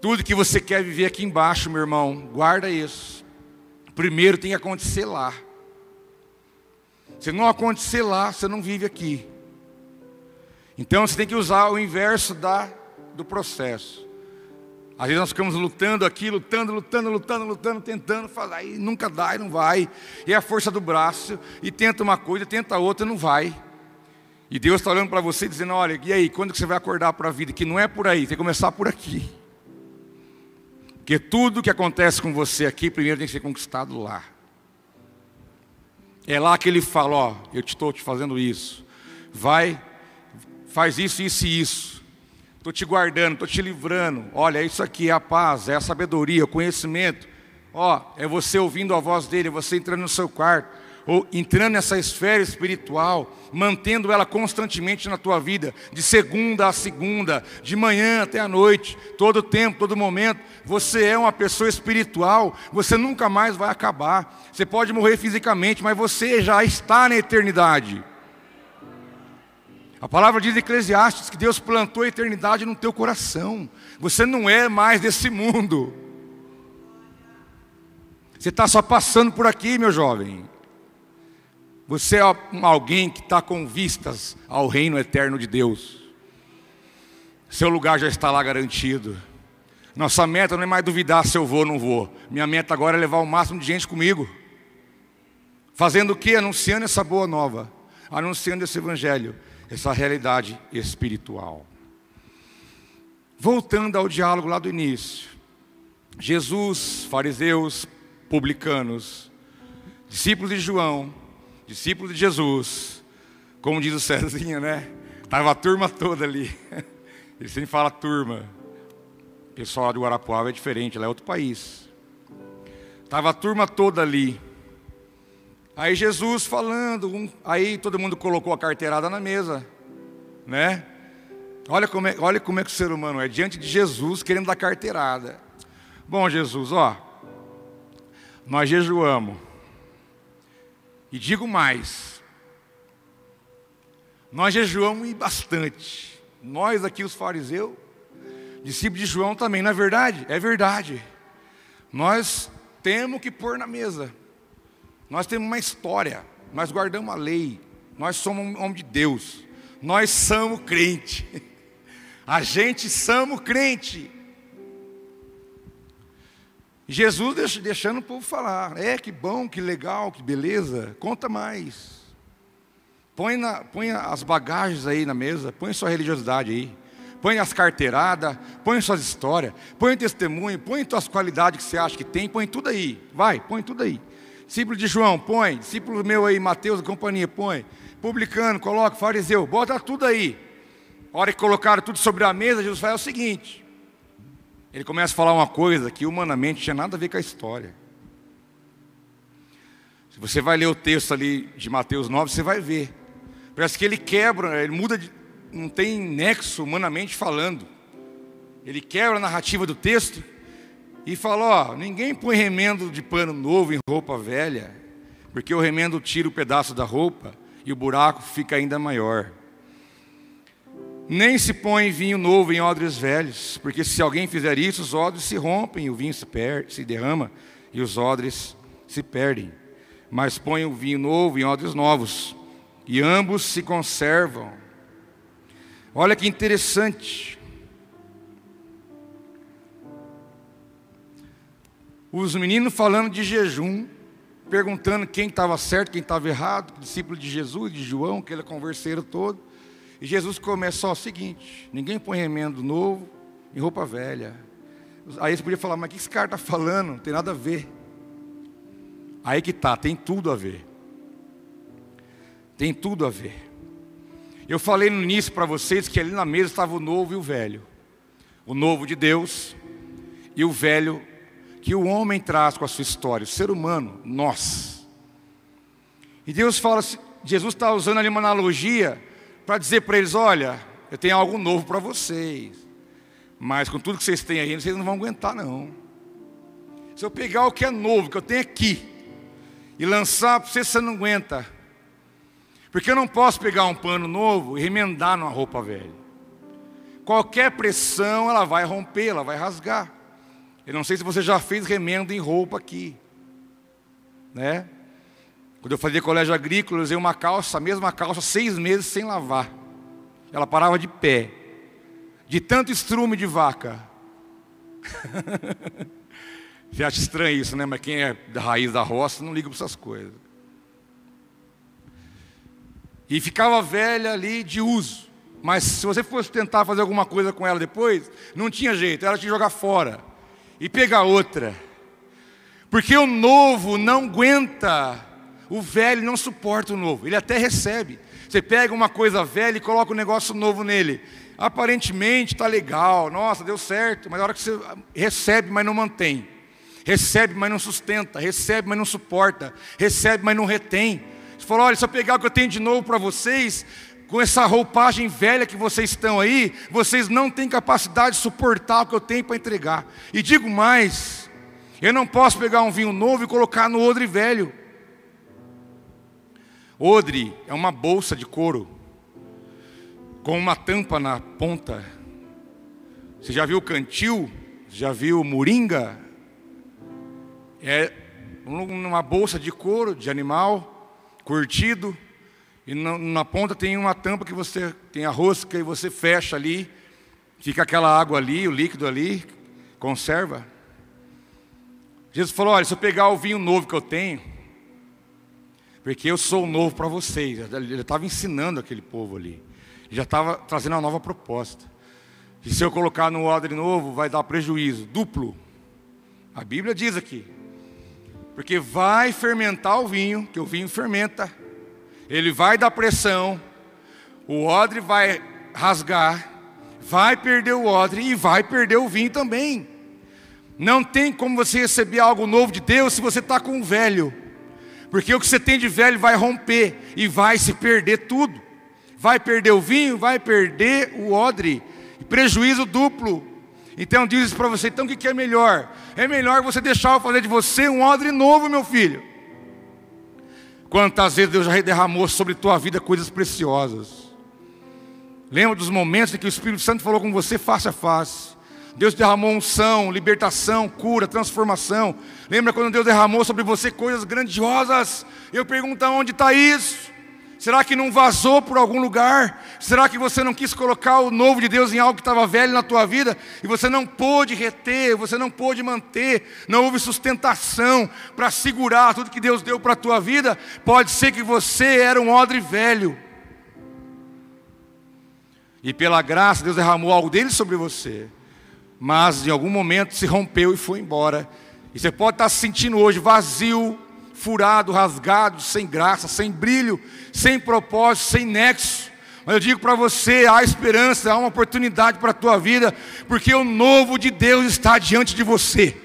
Tudo que você quer viver aqui embaixo, meu irmão, guarda isso. Primeiro tem que acontecer lá. Se não acontecer lá, você não vive aqui. Então você tem que usar o inverso da, do processo. Às vezes nós ficamos lutando aqui, lutando, lutando, lutando, lutando, tentando falar, e nunca dá e não vai. E a força do braço, e tenta uma coisa, tenta outra, não vai. E Deus está olhando para você dizendo: olha, e aí, quando que você vai acordar para a vida? Que não é por aí, tem que começar por aqui. Porque tudo que acontece com você aqui, primeiro tem que ser conquistado lá. É lá que ele fala: Ó, eu estou te fazendo isso. Vai, faz isso, isso e isso. Estou te guardando, estou te livrando. Olha, isso aqui é a paz, é a sabedoria, o conhecimento. Ó, é você ouvindo a voz dele, é você entrando no seu quarto, ou entrando nessa esfera espiritual, mantendo ela constantemente na tua vida, de segunda a segunda, de manhã até a noite, todo tempo, todo momento. Você é uma pessoa espiritual, você nunca mais vai acabar. Você pode morrer fisicamente, mas você já está na eternidade. A palavra diz em Eclesiastes que Deus plantou a eternidade no teu coração. Você não é mais desse mundo. Você está só passando por aqui, meu jovem. Você é alguém que está com vistas ao reino eterno de Deus. Seu lugar já está lá garantido. Nossa meta não é mais duvidar se eu vou ou não vou. Minha meta agora é levar o máximo de gente comigo. Fazendo o que? Anunciando essa boa nova. Anunciando esse evangelho. Essa realidade espiritual. Voltando ao diálogo lá do início. Jesus, fariseus, publicanos, discípulos de João, discípulo de Jesus, como diz o Cezinha, né? Estava a turma toda ali. Ele sempre fala turma. O pessoal de Guarapuava é diferente, lá é outro país. Estava a turma toda ali. Aí Jesus falando, um, aí todo mundo colocou a carteirada na mesa, né? Olha como, é, olha como é que o ser humano é, diante de Jesus querendo dar carteirada. Bom, Jesus, ó, nós jejuamos, e digo mais: nós jejuamos bastante. Nós aqui, os fariseus, discípulos de João também, não é verdade? É verdade. Nós temos que pôr na mesa. Nós temos uma história. Nós guardamos a lei. Nós somos homem de Deus. Nós somos crente. A gente somos crente. Jesus deixando o povo falar. É, que bom, que legal, que beleza. Conta mais. Põe, na, põe as bagagens aí na mesa, põe sua religiosidade aí. Põe as carteiradas, põe suas histórias, põe testemunho, põe suas qualidades que você acha que tem, põe tudo aí. Vai, põe tudo aí. Discípulo de João, põe. Discípulo meu aí, Mateus, companhia, põe. Publicano, coloca, fariseu, bota tudo aí. A hora que colocaram tudo sobre a mesa, Jesus faz o seguinte: ele começa a falar uma coisa que humanamente tinha nada a ver com a história. Se você vai ler o texto ali de Mateus 9, você vai ver. Parece que ele quebra, ele muda, de, não tem nexo humanamente falando. Ele quebra a narrativa do texto e fala: Ó, ninguém põe remendo de pano novo em roupa velha, porque o remendo tira o pedaço da roupa e o buraco fica ainda maior. Nem se põe vinho novo em odres velhos, porque se alguém fizer isso, os odres se rompem, o vinho se, perde, se derrama e os odres se perdem. Mas põe o vinho novo em odres novos, e ambos se conservam. Olha que interessante. Os meninos falando de jejum, perguntando quem estava certo, quem estava errado, discípulo de Jesus, de João, aquele converseiro todo. E Jesus começou o seguinte: ninguém põe remendo novo em roupa velha. Aí você podia falar, mas o que esse cara está falando? Não tem nada a ver. Aí que tá, tem tudo a ver. Tem tudo a ver. Eu falei no início para vocês que ali na mesa estava o novo e o velho. O novo de Deus e o velho que o homem traz com a sua história, o ser humano, nós. E Deus fala, Jesus está usando ali uma analogia para dizer para eles: olha, eu tenho algo novo para vocês, mas com tudo que vocês têm aí, vocês não vão aguentar, não. Se eu pegar o que é novo, que eu tenho aqui, e lançar para você, você não aguenta. Porque eu não posso pegar um pano novo e remendar numa roupa velha. Qualquer pressão, ela vai romper, ela vai rasgar. Eu não sei se você já fez remendo em roupa aqui. Né? Quando eu fazia colégio agrícola, eu usei uma calça, a mesma calça, seis meses sem lavar. Ela parava de pé. De tanto estrume de vaca. Você acha estranho isso, né? Mas quem é da raiz da roça não liga para essas coisas. E ficava velha ali de uso. Mas se você fosse tentar fazer alguma coisa com ela depois, não tinha jeito, ela tinha que jogar fora e pegar outra. Porque o novo não aguenta, o velho não suporta o novo, ele até recebe. Você pega uma coisa velha e coloca um negócio novo nele. Aparentemente está legal, nossa, deu certo, mas na hora que você recebe, mas não mantém. Recebe, mas não sustenta. Recebe, mas não suporta. Recebe, mas não retém. Você falou: olha, se eu pegar o que eu tenho de novo para vocês, com essa roupagem velha que vocês estão aí, vocês não têm capacidade de suportar o que eu tenho para entregar. E digo mais: eu não posso pegar um vinho novo e colocar no odre velho. Odre é uma bolsa de couro com uma tampa na ponta. Você já viu cantil? Já viu moringa? É uma bolsa de couro de animal curtido e na ponta tem uma tampa que você tem a rosca e você fecha ali, fica aquela água ali, o líquido ali, conserva. Jesus falou: olha, se eu pegar o vinho novo que eu tenho, porque eu sou novo para vocês. Ele estava ensinando aquele povo ali. já estava trazendo uma nova proposta. E se eu colocar no odre novo, vai dar prejuízo duplo. A Bíblia diz aqui. Porque vai fermentar o vinho, que o vinho fermenta. Ele vai dar pressão. O odre vai rasgar. Vai perder o odre e vai perder o vinho também. Não tem como você receber algo novo de Deus se você está com o velho. Porque o que você tem de velho vai romper e vai se perder tudo. Vai perder o vinho, vai perder o odre. Prejuízo duplo. Então diz para você, então o que é melhor? É melhor você deixar eu fazer de você um odre novo, meu filho. Quantas vezes Deus já derramou sobre tua vida coisas preciosas. Lembra dos momentos em que o Espírito Santo falou com você face a face. Deus derramou unção, libertação, cura, transformação. Lembra quando Deus derramou sobre você coisas grandiosas? Eu pergunto onde está isso? Será que não vazou por algum lugar? Será que você não quis colocar o novo de Deus em algo que estava velho na tua vida e você não pôde reter, você não pôde manter, não houve sustentação para segurar tudo que Deus deu para a tua vida? Pode ser que você era um odre velho. E pela graça Deus derramou algo dele sobre você mas em algum momento se rompeu e foi embora. E você pode estar se sentindo hoje vazio, furado, rasgado, sem graça, sem brilho, sem propósito, sem nexo. Mas eu digo para você, há esperança, há uma oportunidade para a tua vida, porque o novo de Deus está diante de você.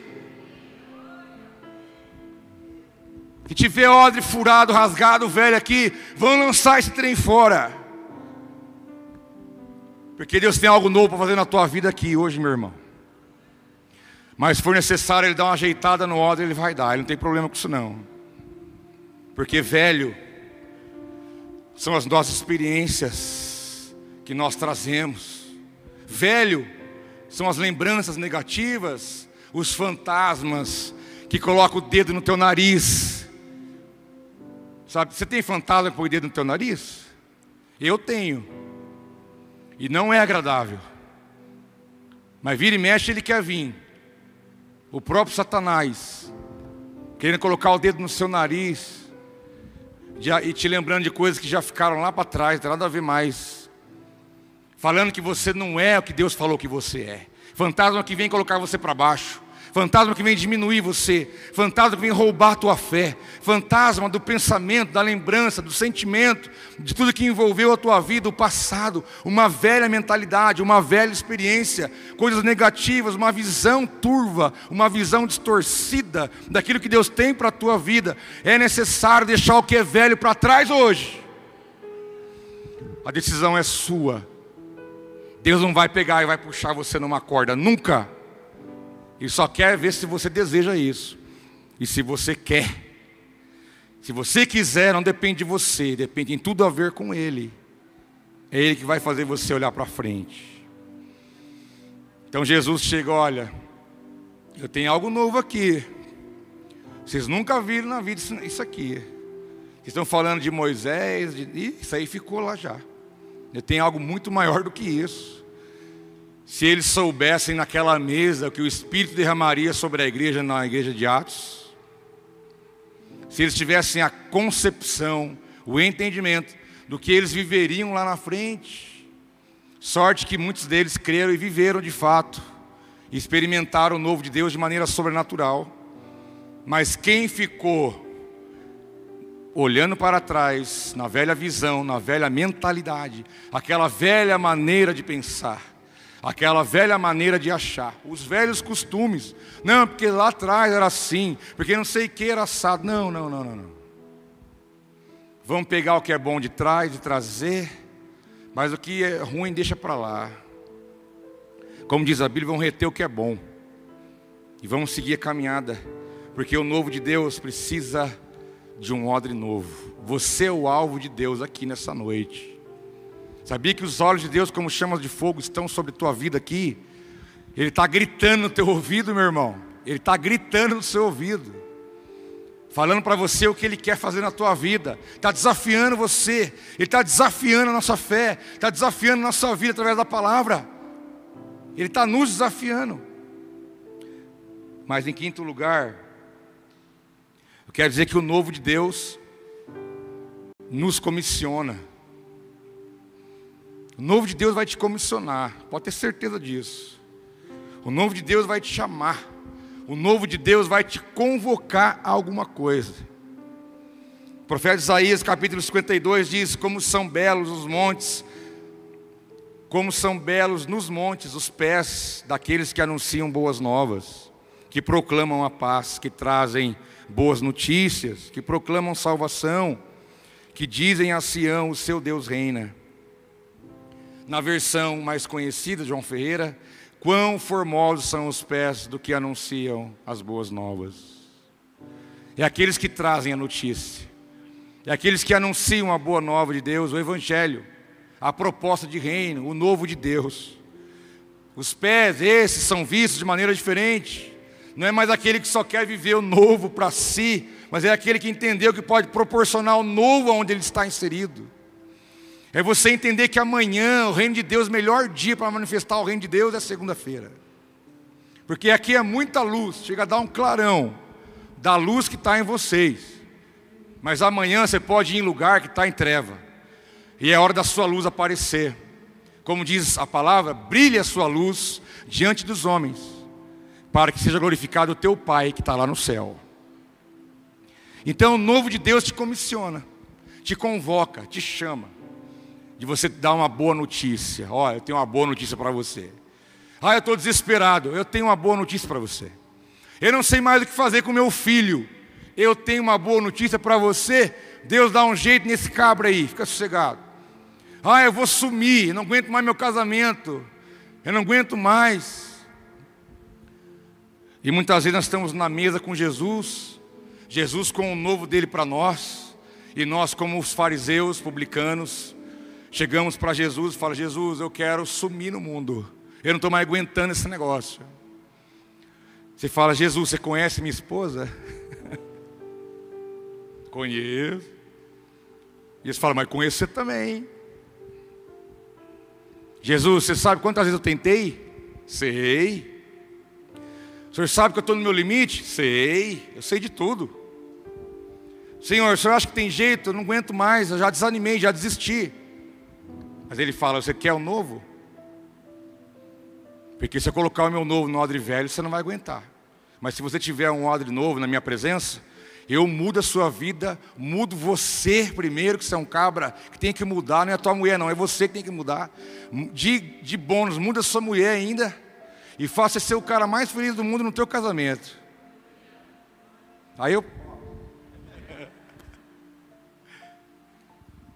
Que tiver odre furado, rasgado, velho aqui, vão lançar esse trem fora. Porque Deus tem algo novo para fazer na tua vida aqui hoje, meu irmão. Mas se for necessário ele dar uma ajeitada no odre, ele vai dar. Ele não tem problema com isso não. Porque velho são as nossas experiências que nós trazemos. Velho são as lembranças negativas, os fantasmas que colocam o dedo no teu nariz. Sabe, você tem fantasma que põe o dedo no teu nariz? Eu tenho. E não é agradável. Mas vira e mexe, ele quer vir o próprio Satanás, querendo colocar o dedo no seu nariz e te lembrando de coisas que já ficaram lá para trás, não tem nada a ver mais. Falando que você não é o que Deus falou que você é. fantasma que vem colocar você para baixo, fantasma que vem diminuir você, fantasma que vem roubar a tua fé, fantasma do pensamento, da lembrança, do sentimento, de tudo que envolveu a tua vida, o passado, uma velha mentalidade, uma velha experiência, coisas negativas, uma visão turva, uma visão distorcida daquilo que Deus tem para a tua vida. É necessário deixar o que é velho para trás hoje. A decisão é sua. Deus não vai pegar e vai puxar você numa corda, nunca. Ele só quer ver se você deseja isso. E se você quer. Se você quiser, não depende de você, depende em tudo a ver com Ele. É Ele que vai fazer você olhar para frente. Então Jesus chega, olha, eu tenho algo novo aqui. Vocês nunca viram na vida isso aqui. Vocês estão falando de Moisés, de... isso aí ficou lá já. Eu tenho algo muito maior do que isso. Se eles soubessem naquela mesa que o Espírito derramaria sobre a igreja na igreja de Atos, se eles tivessem a concepção, o entendimento do que eles viveriam lá na frente, sorte que muitos deles creram e viveram de fato, e experimentaram o novo de Deus de maneira sobrenatural. Mas quem ficou olhando para trás, na velha visão, na velha mentalidade, aquela velha maneira de pensar, aquela velha maneira de achar, os velhos costumes. Não, porque lá atrás era assim, porque não sei o que era assado. Não, não, não, não, não. Vamos pegar o que é bom de trás e trazer, mas o que é ruim deixa para lá. Como diz a Bíblia, vamos reter o que é bom. E vamos seguir a caminhada, porque o novo de Deus precisa de um odre novo. Você é o alvo de Deus aqui nessa noite. Sabia que os olhos de Deus, como chamas de fogo, estão sobre tua vida aqui? Ele está gritando no teu ouvido, meu irmão. Ele está gritando no seu ouvido. Falando para você o que Ele quer fazer na tua vida. Está desafiando você. Ele está desafiando a nossa fé. Está desafiando a nossa vida através da palavra. Ele está nos desafiando. Mas em quinto lugar, eu quero dizer que o novo de Deus nos comissiona. O novo de Deus vai te comissionar, pode ter certeza disso. O novo de Deus vai te chamar. O novo de Deus vai te convocar a alguma coisa. O profeta Isaías, capítulo 52, diz: Como são belos os montes, como são belos nos montes os pés daqueles que anunciam boas novas, que proclamam a paz, que trazem boas notícias, que proclamam salvação, que dizem a Sião: O seu Deus reina. Na versão mais conhecida, João Ferreira, quão formosos são os pés do que anunciam as boas novas. É aqueles que trazem a notícia. É aqueles que anunciam a boa nova de Deus, o Evangelho, a proposta de reino, o novo de Deus. Os pés, esses, são vistos de maneira diferente. Não é mais aquele que só quer viver o novo para si, mas é aquele que entendeu que pode proporcionar o novo onde ele está inserido. É você entender que amanhã, o reino de Deus, o melhor dia para manifestar o reino de Deus é segunda-feira. Porque aqui é muita luz, chega a dar um clarão da luz que está em vocês. Mas amanhã você pode ir em lugar que está em treva. E é hora da sua luz aparecer. Como diz a palavra, brilhe a sua luz diante dos homens, para que seja glorificado o teu Pai que está lá no céu. Então o novo de Deus te comissiona, te convoca, te chama de você dar uma boa notícia. Olha, eu tenho uma boa notícia para você. Ah, eu estou desesperado. Eu tenho uma boa notícia para você. Eu não sei mais o que fazer com meu filho. Eu tenho uma boa notícia para você. Deus dá um jeito nesse cabra aí, fica sossegado. Ah, eu vou sumir, eu não aguento mais meu casamento. Eu não aguento mais. E muitas vezes nós estamos na mesa com Jesus, Jesus com o novo dele para nós, e nós, como os fariseus, publicanos, Chegamos para Jesus e fala: Jesus, eu quero sumir no mundo. Eu não estou mais aguentando esse negócio. Você fala: Jesus, você conhece minha esposa? Conheço. E eles falam: Mas conheço você também. Jesus, você sabe quantas vezes eu tentei? Sei. O senhor sabe que eu estou no meu limite? Sei. Eu sei de tudo. Senhor, o senhor acha que tem jeito? Eu não aguento mais. Eu já desanimei, já desisti. Mas ele fala: Você quer o novo? Porque se eu colocar o meu novo no odre velho, você não vai aguentar. Mas se você tiver um odre novo na minha presença, eu mudo a sua vida, mudo você primeiro, que você é um cabra, que tem que mudar, não é a tua mulher, não, é você que tem que mudar. De, de bônus, muda a sua mulher ainda, e faça ser o cara mais feliz do mundo no teu casamento. Aí eu.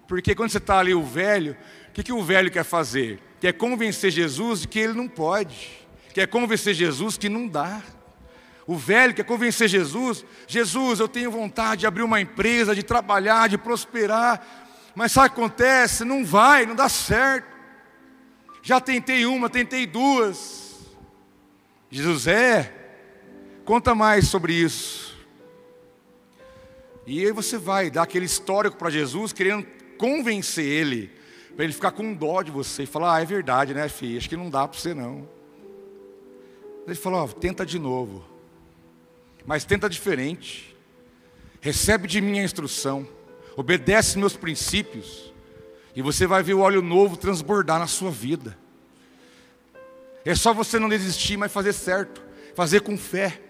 Porque quando você está ali, o velho, que, que o velho quer fazer? Quer convencer Jesus de que ele não pode, quer convencer Jesus que não dá. O velho quer convencer Jesus: Jesus, eu tenho vontade de abrir uma empresa, de trabalhar, de prosperar, mas sabe o que acontece? Não vai, não dá certo. Já tentei uma, tentei duas. Jesus é, conta mais sobre isso. E aí você vai dar aquele histórico para Jesus, querendo convencer ele, para ele ficar com dó de você e falar: Ah, é verdade, né, filho? Acho que não dá para você não. Ele falou: oh, tenta de novo mas tenta diferente. Recebe de mim a instrução, obedece meus princípios, e você vai ver o óleo novo transbordar na sua vida. É só você não desistir, mas fazer certo, fazer com fé.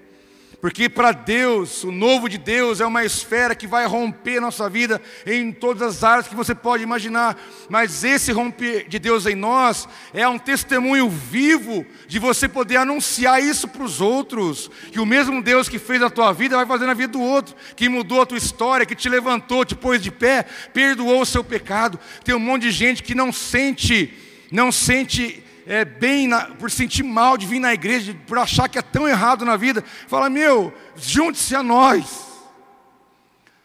Porque para Deus, o novo de Deus é uma esfera que vai romper nossa vida em todas as áreas que você pode imaginar. Mas esse romper de Deus em nós é um testemunho vivo de você poder anunciar isso para os outros. Que o mesmo Deus que fez a tua vida vai fazer na vida do outro, que mudou a tua história, que te levantou, te pôs de pé, perdoou o seu pecado. Tem um monte de gente que não sente, não sente é, bem, na, por sentir mal de vir na igreja, por achar que é tão errado na vida, fala: meu, junte-se a nós.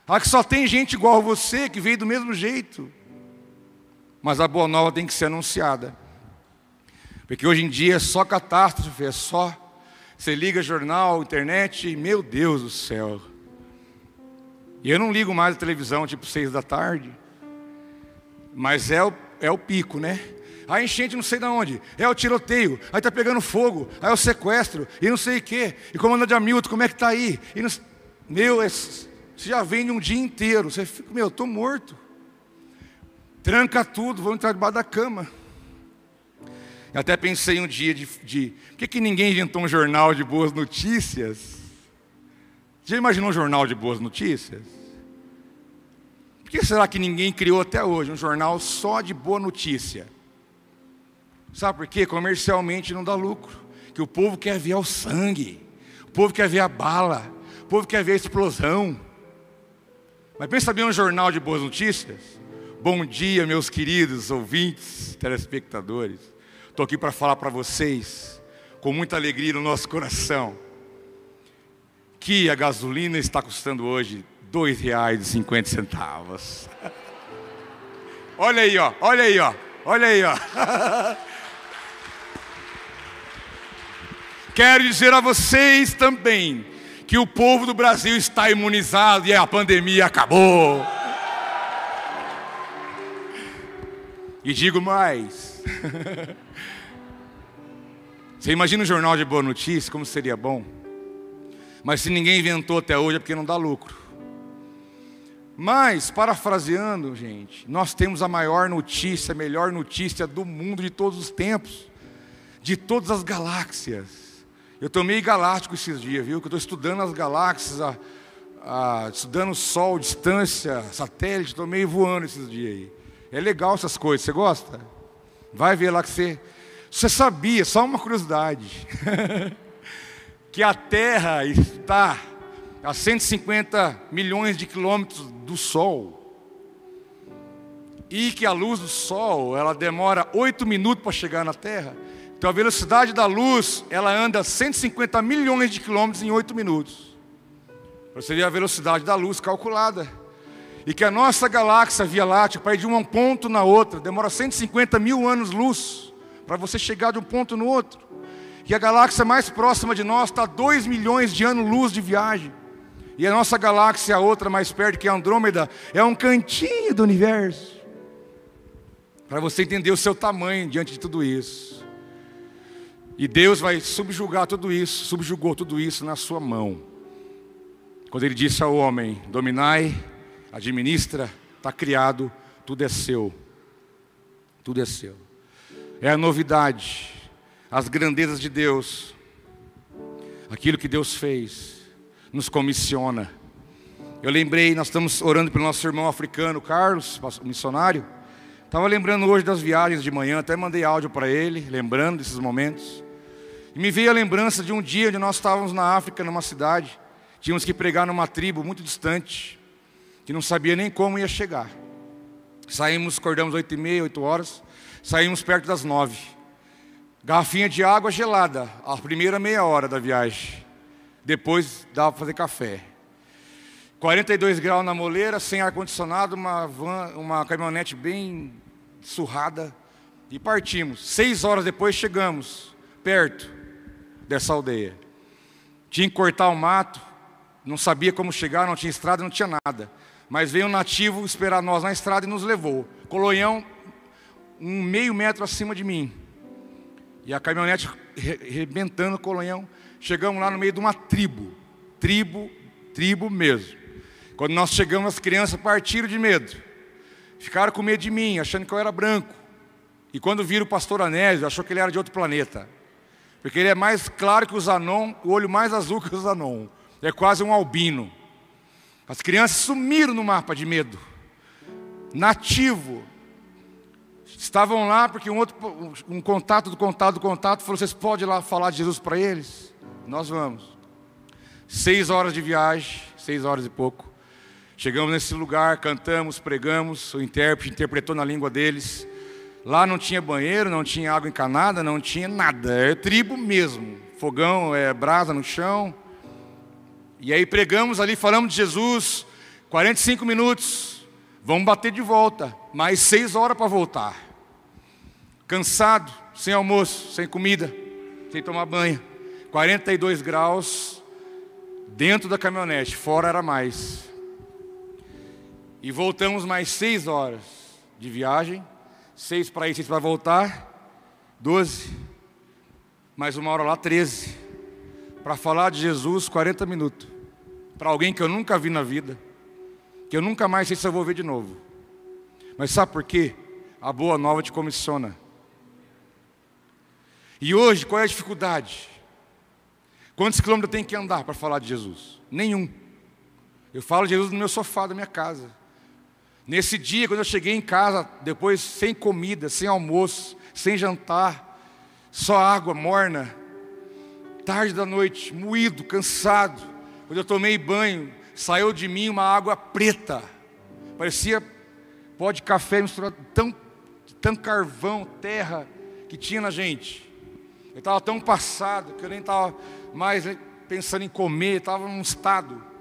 Aqui só tem gente igual a você que veio do mesmo jeito. Mas a boa nova tem que ser anunciada. Porque hoje em dia é só catástrofe, é só. Você liga jornal, internet, e meu Deus do céu. E eu não ligo mais a televisão tipo seis da tarde. Mas é o, é o pico, né? A enchente não sei de onde, é o tiroteio, aí está pegando fogo, aí é o sequestro, e não sei o quê, e comandante Hamilton, como é que está aí? Não, meu, é, você já vem de um dia inteiro, você fica, meu, estou morto. Tranca tudo, vou entrar debaixo da cama. Eu até pensei um dia de, de por que, que ninguém inventou um jornal de boas notícias? Já imaginou um jornal de boas notícias? Por que será que ninguém criou até hoje um jornal só de boa notícia? Sabe por quê? Comercialmente não dá lucro. Que o povo quer ver o sangue, o povo quer ver a bala, o povo quer ver a explosão. Mas pensa bem um jornal de boas notícias. Bom dia, meus queridos ouvintes, telespectadores. Estou aqui para falar para vocês, com muita alegria no nosso coração, que a gasolina está custando hoje R$ 2,50. olha aí, ó, olha aí, ó, olha aí, ó. Quero dizer a vocês também que o povo do Brasil está imunizado e a pandemia acabou. E digo mais. Você imagina um jornal de boa notícia, como seria bom? Mas se ninguém inventou até hoje é porque não dá lucro. Mas, parafraseando, gente, nós temos a maior notícia, a melhor notícia do mundo de todos os tempos, de todas as galáxias. Eu estou meio galáctico esses dias, viu? Que eu estou estudando as galáxias, a, a, estudando o Sol, distância, satélite, estou meio voando esses dias aí. É legal essas coisas, você gosta? Vai ver lá que você. Você sabia, só uma curiosidade, que a Terra está a 150 milhões de quilômetros do Sol. E que a luz do Sol, ela demora oito minutos para chegar na Terra. Então a velocidade da luz, ela anda 150 milhões de quilômetros em 8 minutos. Você a velocidade da luz calculada. E que a nossa galáxia Via Láctea, para ir de um ponto na outra, demora 150 mil anos-luz para você chegar de um ponto no outro. E a galáxia mais próxima de nós está a 2 milhões de anos-luz de viagem. E a nossa galáxia, a outra mais perto, que é a Andrômeda, é um cantinho do universo. Para você entender o seu tamanho diante de tudo isso. E Deus vai subjugar tudo isso, subjugou tudo isso na sua mão. Quando ele disse ao homem: dominai, administra, está criado, tudo é seu. Tudo é seu. É a novidade. as grandezas de Deus, aquilo que Deus fez, nos comissiona. Eu lembrei, nós estamos orando pelo nosso irmão africano, Carlos, missionário. Estava lembrando hoje das viagens de manhã, até mandei áudio para ele, lembrando desses momentos. E me veio a lembrança de um dia onde nós estávamos na África, numa cidade. Tínhamos que pregar numa tribo muito distante, que não sabia nem como ia chegar. Saímos, acordamos oito e meia, oito horas, saímos perto das nove. Garrafinha de água gelada, a primeira meia hora da viagem. Depois dava para fazer café. 42 graus na moleira, sem ar-condicionado, uma, van, uma caminhonete bem surrada. E partimos. Seis horas depois chegamos, perto dessa aldeia. Tinha que cortar o mato, não sabia como chegar, não tinha estrada, não tinha nada. Mas veio um nativo esperar nós na estrada e nos levou. Colonhão, um meio metro acima de mim. E a caminhonete rebentando o colonhão. Chegamos lá no meio de uma tribo. Tribo, tribo mesmo. Quando nós chegamos, as crianças partiram de medo. Ficaram com medo de mim, achando que eu era branco. E quando viram o pastor Anésio, achou que ele era de outro planeta. Porque ele é mais claro que o Zanon, o olho mais azul que o Zanon. É quase um albino. As crianças sumiram no mapa de medo. Nativo. Estavam lá porque um outro um contato do contato do contato falou: vocês podem ir lá falar de Jesus para eles? Nós vamos. Seis horas de viagem, seis horas e pouco. Chegamos nesse lugar, cantamos, pregamos, o intérprete interpretou na língua deles. Lá não tinha banheiro, não tinha água encanada, não tinha nada, é tribo mesmo. Fogão, é brasa no chão. E aí pregamos ali, falamos de Jesus, 45 minutos. Vamos bater de volta, mais seis horas para voltar. Cansado, sem almoço, sem comida, sem tomar banho. 42 graus dentro da caminhonete, fora era mais. E voltamos mais seis horas de viagem. Seis para ir, seis para voltar. Doze. Mais uma hora lá, treze. Para falar de Jesus, 40 minutos. Para alguém que eu nunca vi na vida. Que eu nunca mais sei se eu vou ver de novo. Mas sabe por quê? A boa nova te comissiona. E hoje, qual é a dificuldade? Quantos quilômetros eu tenho que andar para falar de Jesus? Nenhum. Eu falo de Jesus no meu sofá da minha casa. Nesse dia, quando eu cheguei em casa, depois sem comida, sem almoço, sem jantar, só água morna, tarde da noite, moído, cansado. Quando eu tomei banho, saiu de mim uma água preta, parecia pó de café misturado, tão, tão carvão, terra que tinha na gente. Eu estava tão passado que eu nem estava mais pensando em comer, estava num estado.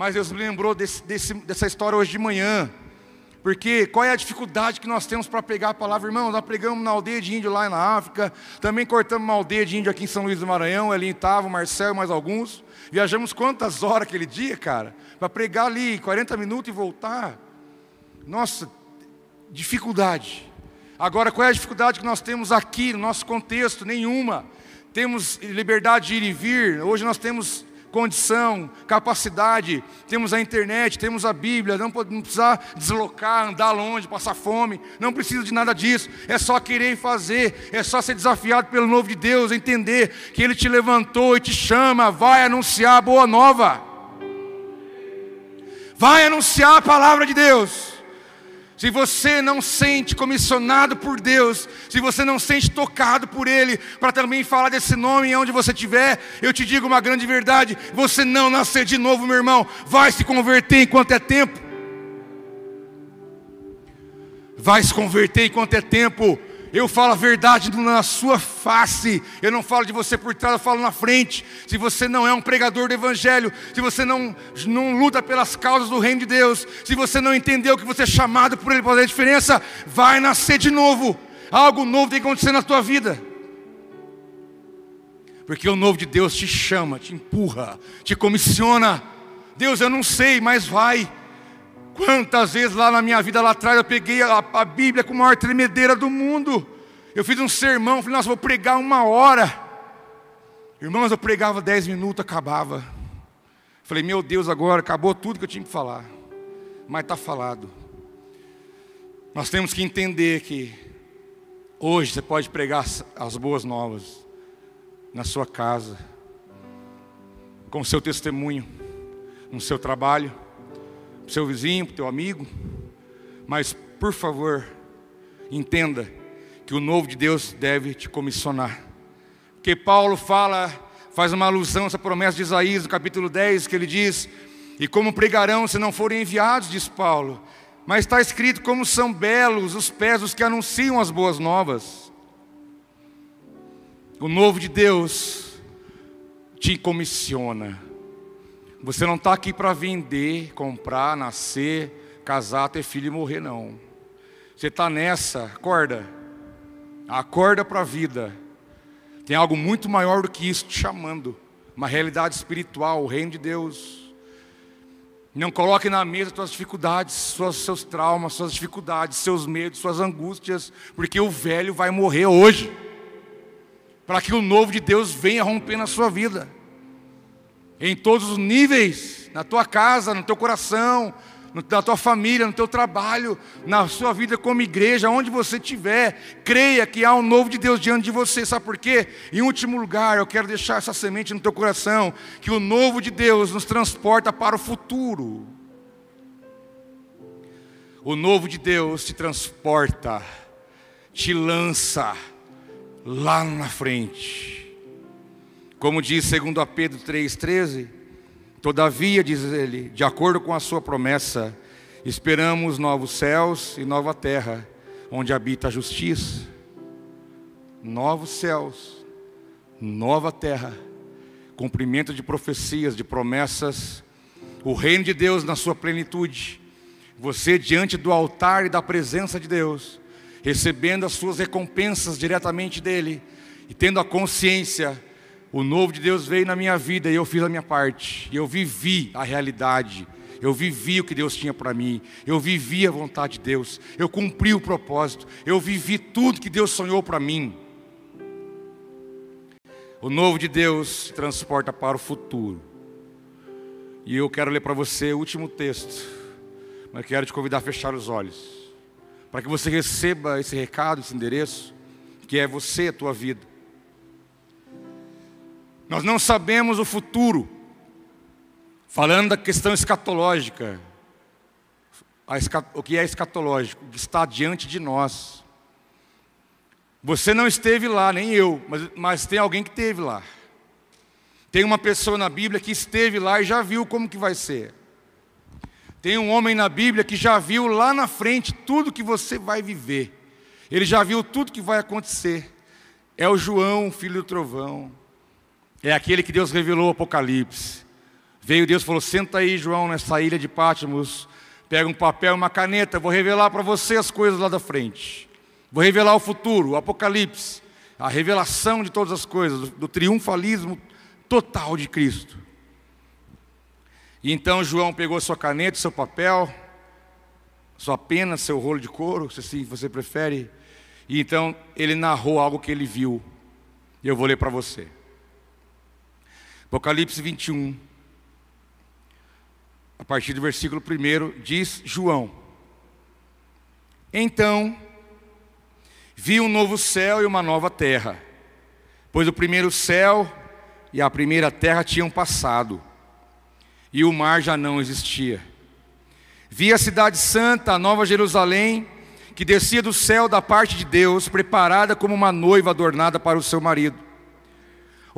Mas Deus me lembrou desse, desse, dessa história hoje de manhã. Porque qual é a dificuldade que nós temos para pegar a palavra, irmão? Nós pregamos na aldeia de índio lá na África, também cortamos uma aldeia de índio aqui em São Luís do Maranhão, ali estava o Marcel e mais alguns. Viajamos quantas horas aquele dia, cara? Para pregar ali 40 minutos e voltar. Nossa, dificuldade. Agora, qual é a dificuldade que nós temos aqui no nosso contexto? Nenhuma. Temos liberdade de ir e vir. Hoje nós temos condição, capacidade, temos a internet, temos a Bíblia, não, precisa deslocar, andar longe, passar fome, não precisa de nada disso, é só querer fazer, é só ser desafiado pelo novo de Deus, entender que Ele te levantou e te chama, vai anunciar a boa nova, vai anunciar a palavra de Deus. Se você não sente comissionado por Deus, se você não sente tocado por Ele, para também falar desse nome onde você estiver, eu te digo uma grande verdade: você não nascer de novo, meu irmão, vai se converter enquanto é tempo. Vai se converter enquanto é tempo. Eu falo a verdade na sua face. Eu não falo de você por trás, eu falo na frente. Se você não é um pregador do Evangelho, se você não, não luta pelas causas do reino de Deus, se você não entendeu que você é chamado por Ele para fazer a diferença, vai nascer de novo. Algo novo tem que acontecer na tua vida. Porque o novo de Deus te chama, te empurra, te comissiona. Deus, eu não sei, mas vai. Quantas vezes lá na minha vida lá atrás eu peguei a, a Bíblia com a maior tremedeira do mundo. Eu fiz um sermão, falei, nossa, vou pregar uma hora. Irmãos, eu pregava dez minutos, acabava. Falei, meu Deus, agora acabou tudo que eu tinha que falar. Mas está falado. Nós temos que entender que Hoje você pode pregar as boas novas na sua casa, com o seu testemunho, no seu trabalho, pro seu vizinho, pro teu amigo. Mas, por favor, entenda que o novo de Deus deve te comissionar. Porque Paulo fala, faz uma alusão a essa promessa de Isaías, no capítulo 10, que ele diz: E como pregarão se não forem enviados, diz Paulo. Mas está escrito como são belos os pés dos que anunciam as boas novas. O novo de Deus te comissiona. Você não está aqui para vender, comprar, nascer, casar, ter filho e morrer, não. Você está nessa, acorda. Acorda para a vida. Tem algo muito maior do que isso te chamando. Uma realidade espiritual, o reino de Deus. Não coloque na mesa suas dificuldades, suas, seus traumas, suas dificuldades, seus medos, suas angústias, porque o velho vai morrer hoje. Para que o novo de Deus venha romper na sua vida em todos os níveis, na tua casa, no teu coração, na tua família, no teu trabalho, na sua vida como igreja, onde você estiver, creia que há um novo de Deus diante de você, sabe por quê? Em último lugar, eu quero deixar essa semente no teu coração, que o novo de Deus nos transporta para o futuro. O novo de Deus te transporta, te lança lá na frente. Como diz segundo a Pedro 3,13, todavia, diz ele, de acordo com a sua promessa, esperamos novos céus e nova terra, onde habita a justiça. Novos céus, nova terra, cumprimento de profecias, de promessas, o reino de Deus na sua plenitude. Você diante do altar e da presença de Deus, recebendo as suas recompensas diretamente dele e tendo a consciência o novo de Deus veio na minha vida e eu fiz a minha parte. Eu vivi a realidade. Eu vivi o que Deus tinha para mim. Eu vivi a vontade de Deus. Eu cumpri o propósito. Eu vivi tudo que Deus sonhou para mim. O novo de Deus transporta para o futuro. E eu quero ler para você o último texto. Mas quero te convidar a fechar os olhos. Para que você receba esse recado, esse endereço, que é você, a tua vida. Nós não sabemos o futuro. Falando da questão escatológica, o que é escatológico, o que está diante de nós. Você não esteve lá, nem eu, mas, mas tem alguém que esteve lá. Tem uma pessoa na Bíblia que esteve lá e já viu como que vai ser. Tem um homem na Bíblia que já viu lá na frente tudo que você vai viver. Ele já viu tudo que vai acontecer. É o João, filho do trovão. É aquele que Deus revelou o Apocalipse. Veio Deus e falou: Senta aí, João, nessa ilha de Pátimos. Pega um papel e uma caneta. Vou revelar para você as coisas lá da frente. Vou revelar o futuro, o Apocalipse. A revelação de todas as coisas, do, triunfalismo total de Cristo. E então João pegou sua caneta, seu papel, sua pena, seu rolo de couro, se assim você prefere. E então ele narrou algo que ele viu. E eu vou ler para você. Apocalipse 21, a partir do versículo 1, diz João: Então vi um novo céu e uma nova terra, pois o primeiro céu e a primeira terra tinham passado, e o mar já não existia. Vi a cidade santa, a nova Jerusalém, que descia do céu da parte de Deus, preparada como uma noiva adornada para o seu marido.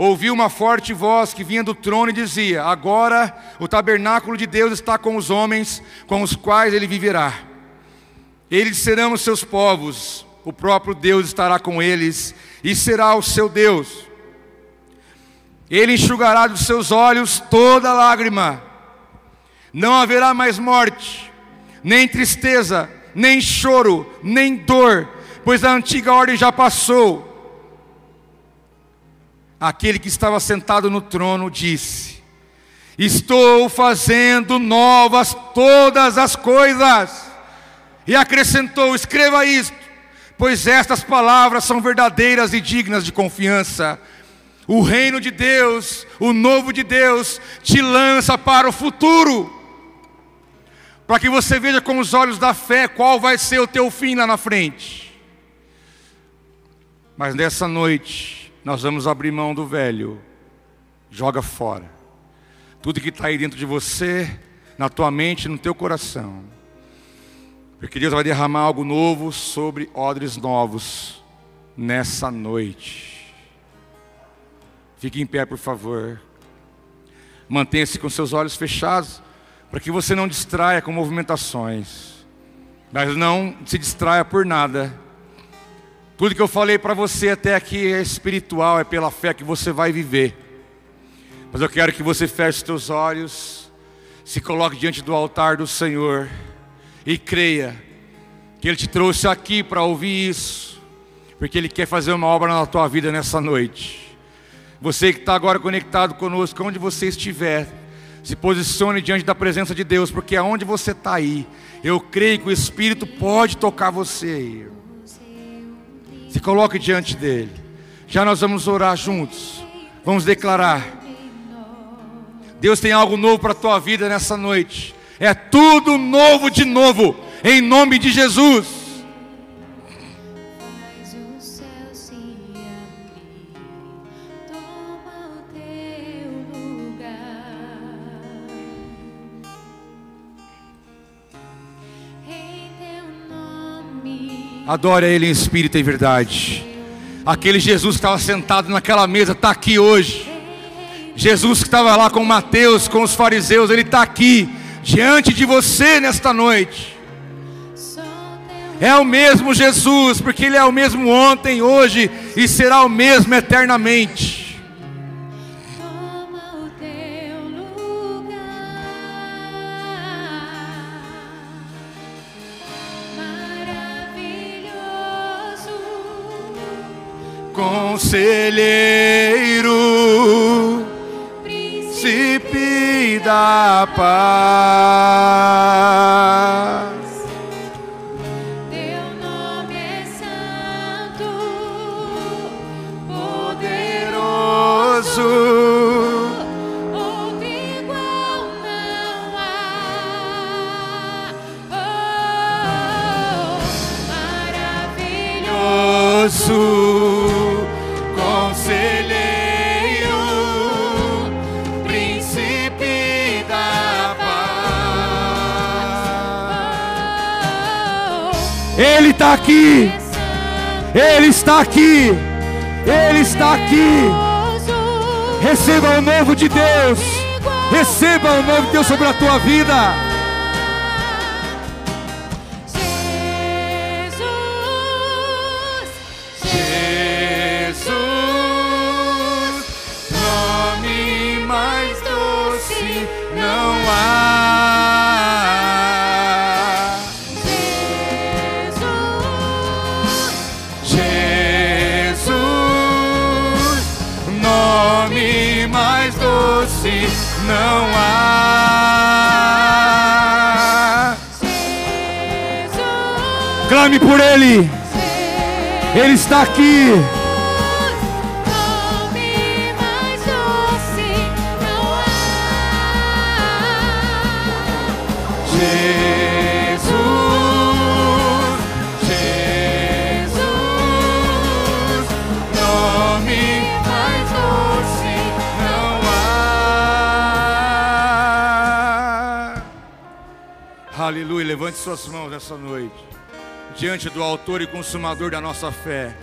Ouvi uma forte voz que vinha do trono e dizia: Agora o tabernáculo de Deus está com os homens, com os quais ele viverá. Eles serão os seus povos, o próprio Deus estará com eles e será o seu Deus. Ele enxugará dos seus olhos toda lágrima. Não haverá mais morte, nem tristeza, nem choro, nem dor, pois a antiga ordem já passou aquele que estava sentado no trono disse: Estou fazendo novas todas as coisas. E acrescentou: Escreva isto, pois estas palavras são verdadeiras e dignas de confiança. O reino de Deus, o novo de Deus, te lança para o futuro, para que você veja com os olhos da fé qual vai ser o teu fim lá na frente. Mas nessa noite, nós vamos abrir mão do velho. Joga fora. Tudo que está aí dentro de você, na tua mente, no teu coração. Porque Deus vai derramar algo novo sobre odres novos nessa noite. Fique em pé, por favor. Mantenha-se com seus olhos fechados, para que você não distraia com movimentações. Mas não se distraia por nada. Tudo que eu falei para você até aqui é espiritual, é pela fé que você vai viver. Mas eu quero que você feche os olhos, se coloque diante do altar do Senhor e creia que Ele te trouxe aqui para ouvir isso, porque Ele quer fazer uma obra na tua vida nessa noite. Você que está agora conectado conosco, onde você estiver, se posicione diante da presença de Deus, porque aonde você está aí, eu creio que o Espírito pode tocar você. Se coloque diante dele. Já nós vamos orar juntos. Vamos declarar. Deus tem algo novo para a tua vida nessa noite. É tudo novo de novo, em nome de Jesus. Adore a Ele em espírito e verdade. Aquele Jesus que estava sentado naquela mesa está aqui hoje. Jesus que estava lá com Mateus, com os fariseus, Ele está aqui, diante de você nesta noite. É o mesmo Jesus, porque Ele é o mesmo ontem, hoje e será o mesmo eternamente. Conselheiro, príncipe da paz. Está aqui, Ele está aqui, Ele está aqui. Receba o novo de Deus, receba o novo de Deus sobre a tua vida. Clame por Ele, Ele está aqui. nome mais doce não há. Jesus, Jesus, nome mais doce não há. Aleluia, levante suas mãos nessa noite, diante do Autor e Consumador da nossa fé.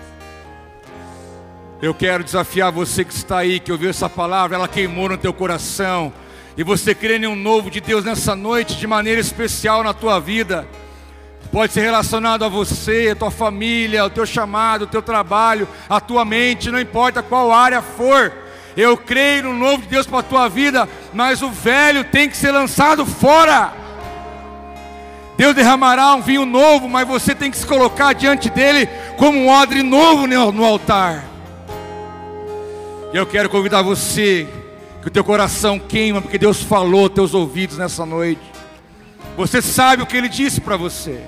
Eu quero desafiar você que está aí, que ouviu essa palavra, ela queimou no teu coração, e você crê em um novo de Deus nessa noite, de maneira especial na tua vida. Pode ser relacionado a você, a tua família, o teu chamado, o teu trabalho, a tua mente, não importa qual área for. Eu creio no novo de Deus para a tua vida, mas o velho tem que ser lançado fora. Deus derramará um vinho novo, mas você tem que se colocar diante dele como um odre novo no altar. E eu quero convidar você, que o teu coração queima, porque Deus falou teus ouvidos nessa noite. Você sabe o que Ele disse para você.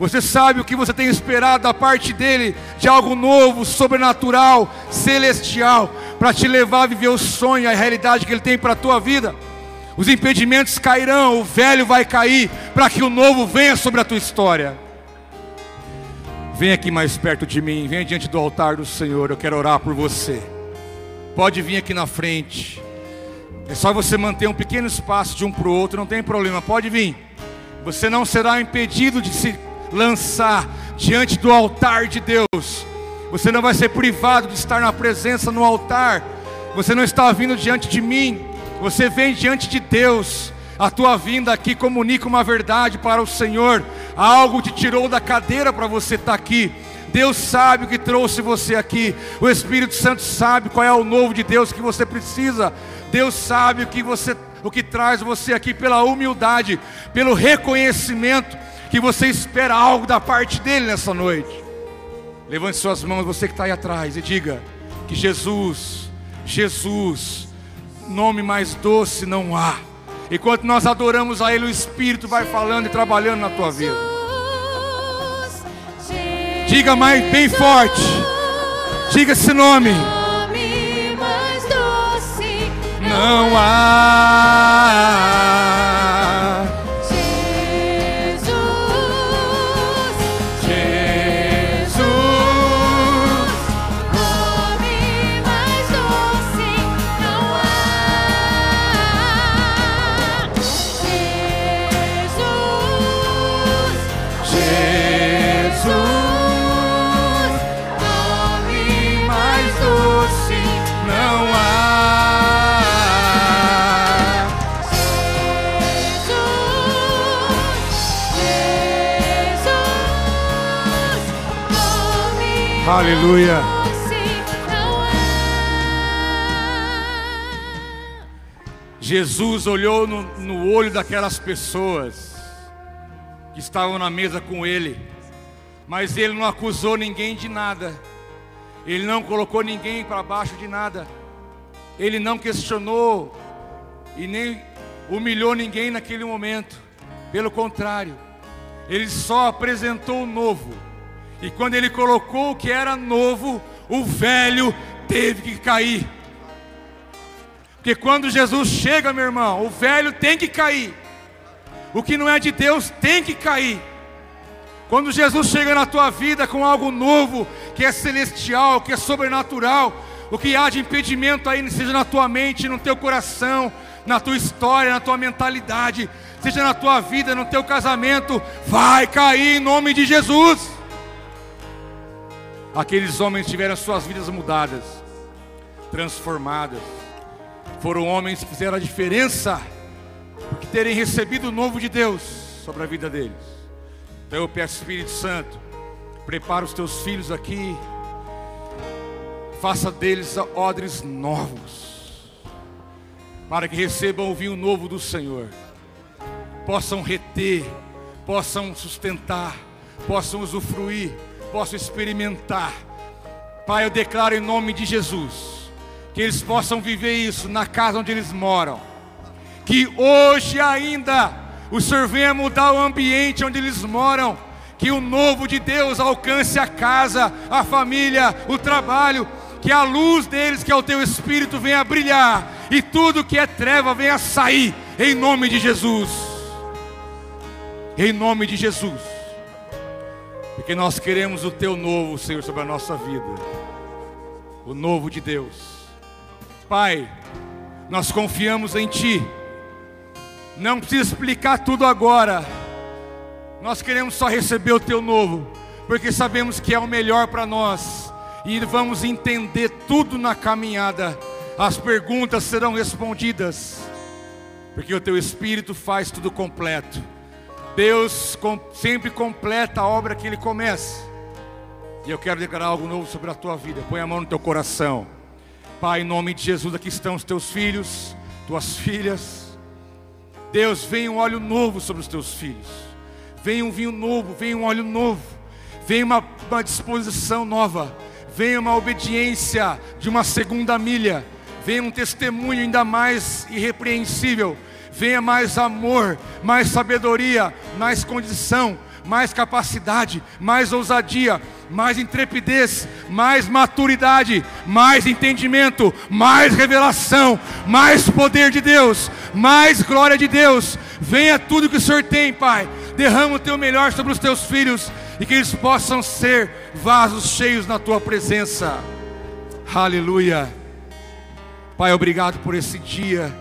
Você sabe o que você tem esperado da parte dele, de algo novo, sobrenatural, celestial, para te levar a viver o sonho, a realidade que Ele tem para a tua vida. Os impedimentos cairão, o velho vai cair, para que o novo venha sobre a tua história. Vem aqui mais perto de mim, venha diante do altar do Senhor, eu quero orar por você. Pode vir aqui na frente. É só você manter um pequeno espaço de um para o outro, não tem problema, pode vir. Você não será impedido de se lançar diante do altar de Deus. Você não vai ser privado de estar na presença no altar. Você não está vindo diante de mim, você vem diante de Deus. A tua vinda aqui comunica uma verdade para o Senhor. Algo te tirou da cadeira para você estar aqui. Deus sabe o que trouxe você aqui. O Espírito Santo sabe qual é o novo de Deus que você precisa. Deus sabe o que você o que traz você aqui pela humildade, pelo reconhecimento que você espera algo da parte dele nessa noite. Levante suas mãos, você que está aí atrás, e diga que Jesus, Jesus, nome mais doce não há. Enquanto nós adoramos a Ele, o Espírito vai falando e trabalhando na tua vida. Diga mais bem forte. Diga esse nome. Nome mais doce Não há. Aleluia. Jesus olhou no, no olho daquelas pessoas que estavam na mesa com ele, mas ele não acusou ninguém de nada, ele não colocou ninguém para baixo de nada, ele não questionou e nem humilhou ninguém naquele momento, pelo contrário, ele só apresentou o novo, e quando ele colocou o que era novo, o velho teve que cair. Porque quando Jesus chega, meu irmão, o velho tem que cair. O que não é de Deus tem que cair. Quando Jesus chega na tua vida com algo novo, que é celestial, que é sobrenatural, o que há de impedimento aí, seja na tua mente, no teu coração, na tua história, na tua mentalidade, seja na tua vida, no teu casamento, vai cair em nome de Jesus. Aqueles homens tiveram suas vidas mudadas, transformadas. Foram homens que fizeram a diferença por terem recebido o novo de Deus sobre a vida deles. Então eu peço, Espírito Santo, prepara os teus filhos aqui, faça deles odres novos, para que recebam o vinho novo do Senhor, possam reter, possam sustentar, possam usufruir, possam experimentar. Pai, eu declaro em nome de Jesus que eles possam viver isso na casa onde eles moram. Que hoje ainda o Senhor venha mudar o ambiente onde eles moram. Que o novo de Deus alcance a casa, a família, o trabalho. Que a luz deles, que é o teu Espírito, venha brilhar. E tudo que é treva venha sair. Em nome de Jesus. Em nome de Jesus. Porque nós queremos o teu novo, Senhor, sobre a nossa vida. O novo de Deus. Pai, nós confiamos em Ti. Não precisa explicar tudo agora. Nós queremos só receber o Teu novo, porque sabemos que é o melhor para nós e vamos entender tudo na caminhada. As perguntas serão respondidas, porque o Teu Espírito faz tudo completo. Deus sempre completa a obra que Ele começa. E eu quero declarar algo novo sobre a tua vida. Põe a mão no teu coração. Pai, em nome de Jesus, aqui estão os teus filhos, tuas filhas. Deus, vem um óleo novo sobre os teus filhos. Vem um vinho novo, vem um óleo novo. Vem uma, uma disposição nova. Vem uma obediência de uma segunda milha. Vem um testemunho ainda mais irrepreensível. Venha mais amor, mais sabedoria, mais condição, mais capacidade, mais ousadia, mais intrepidez, mais maturidade, mais entendimento, mais revelação, mais poder de Deus, mais glória de Deus. Venha tudo que o Senhor tem, Pai. Derrama o teu melhor sobre os teus filhos. e que eles possam ser vasos cheios na tua presença. Aleluia. Pai, obrigado por esse dia.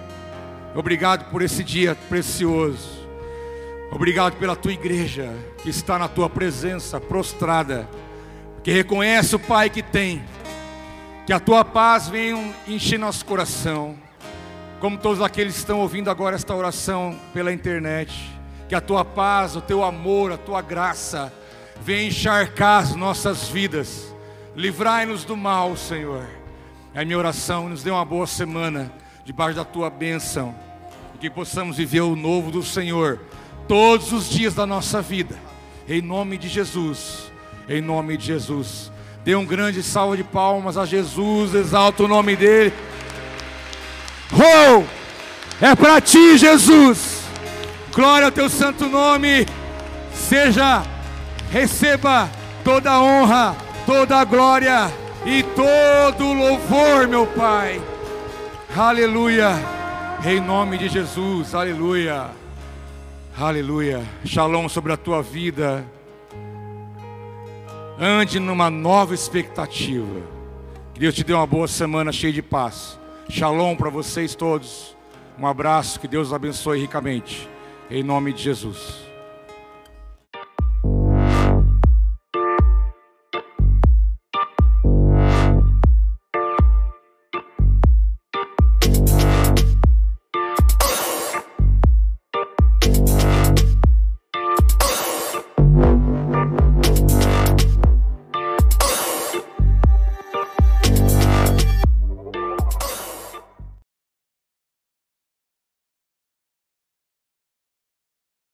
Obrigado por esse dia precioso. Obrigado pela tua igreja que está na tua presença, prostrada, que reconhece o Pai que tem. Que a tua paz venha encher nosso coração, como todos aqueles que estão ouvindo agora esta oração pela internet. Que a tua paz, o teu amor, a tua graça venha encharcar as nossas vidas. Livrai-nos do mal, Senhor. É a minha oração, nos dê uma boa semana debaixo da tua bênção. E que possamos viver o novo do Senhor todos os dias da nossa vida. Em nome de Jesus. Em nome de Jesus. Dê um grande salve de palmas a Jesus, exalta o nome dele. Oh! É para ti, Jesus. Glória ao teu santo nome. Seja, receba toda a honra, toda a glória e todo o louvor, meu Pai. Aleluia. Em nome de Jesus. Aleluia. Aleluia. Shalom sobre a tua vida. Ande numa nova expectativa. Que Deus te dê uma boa semana cheia de paz. Shalom para vocês todos. Um abraço, que Deus abençoe ricamente. Em nome de Jesus.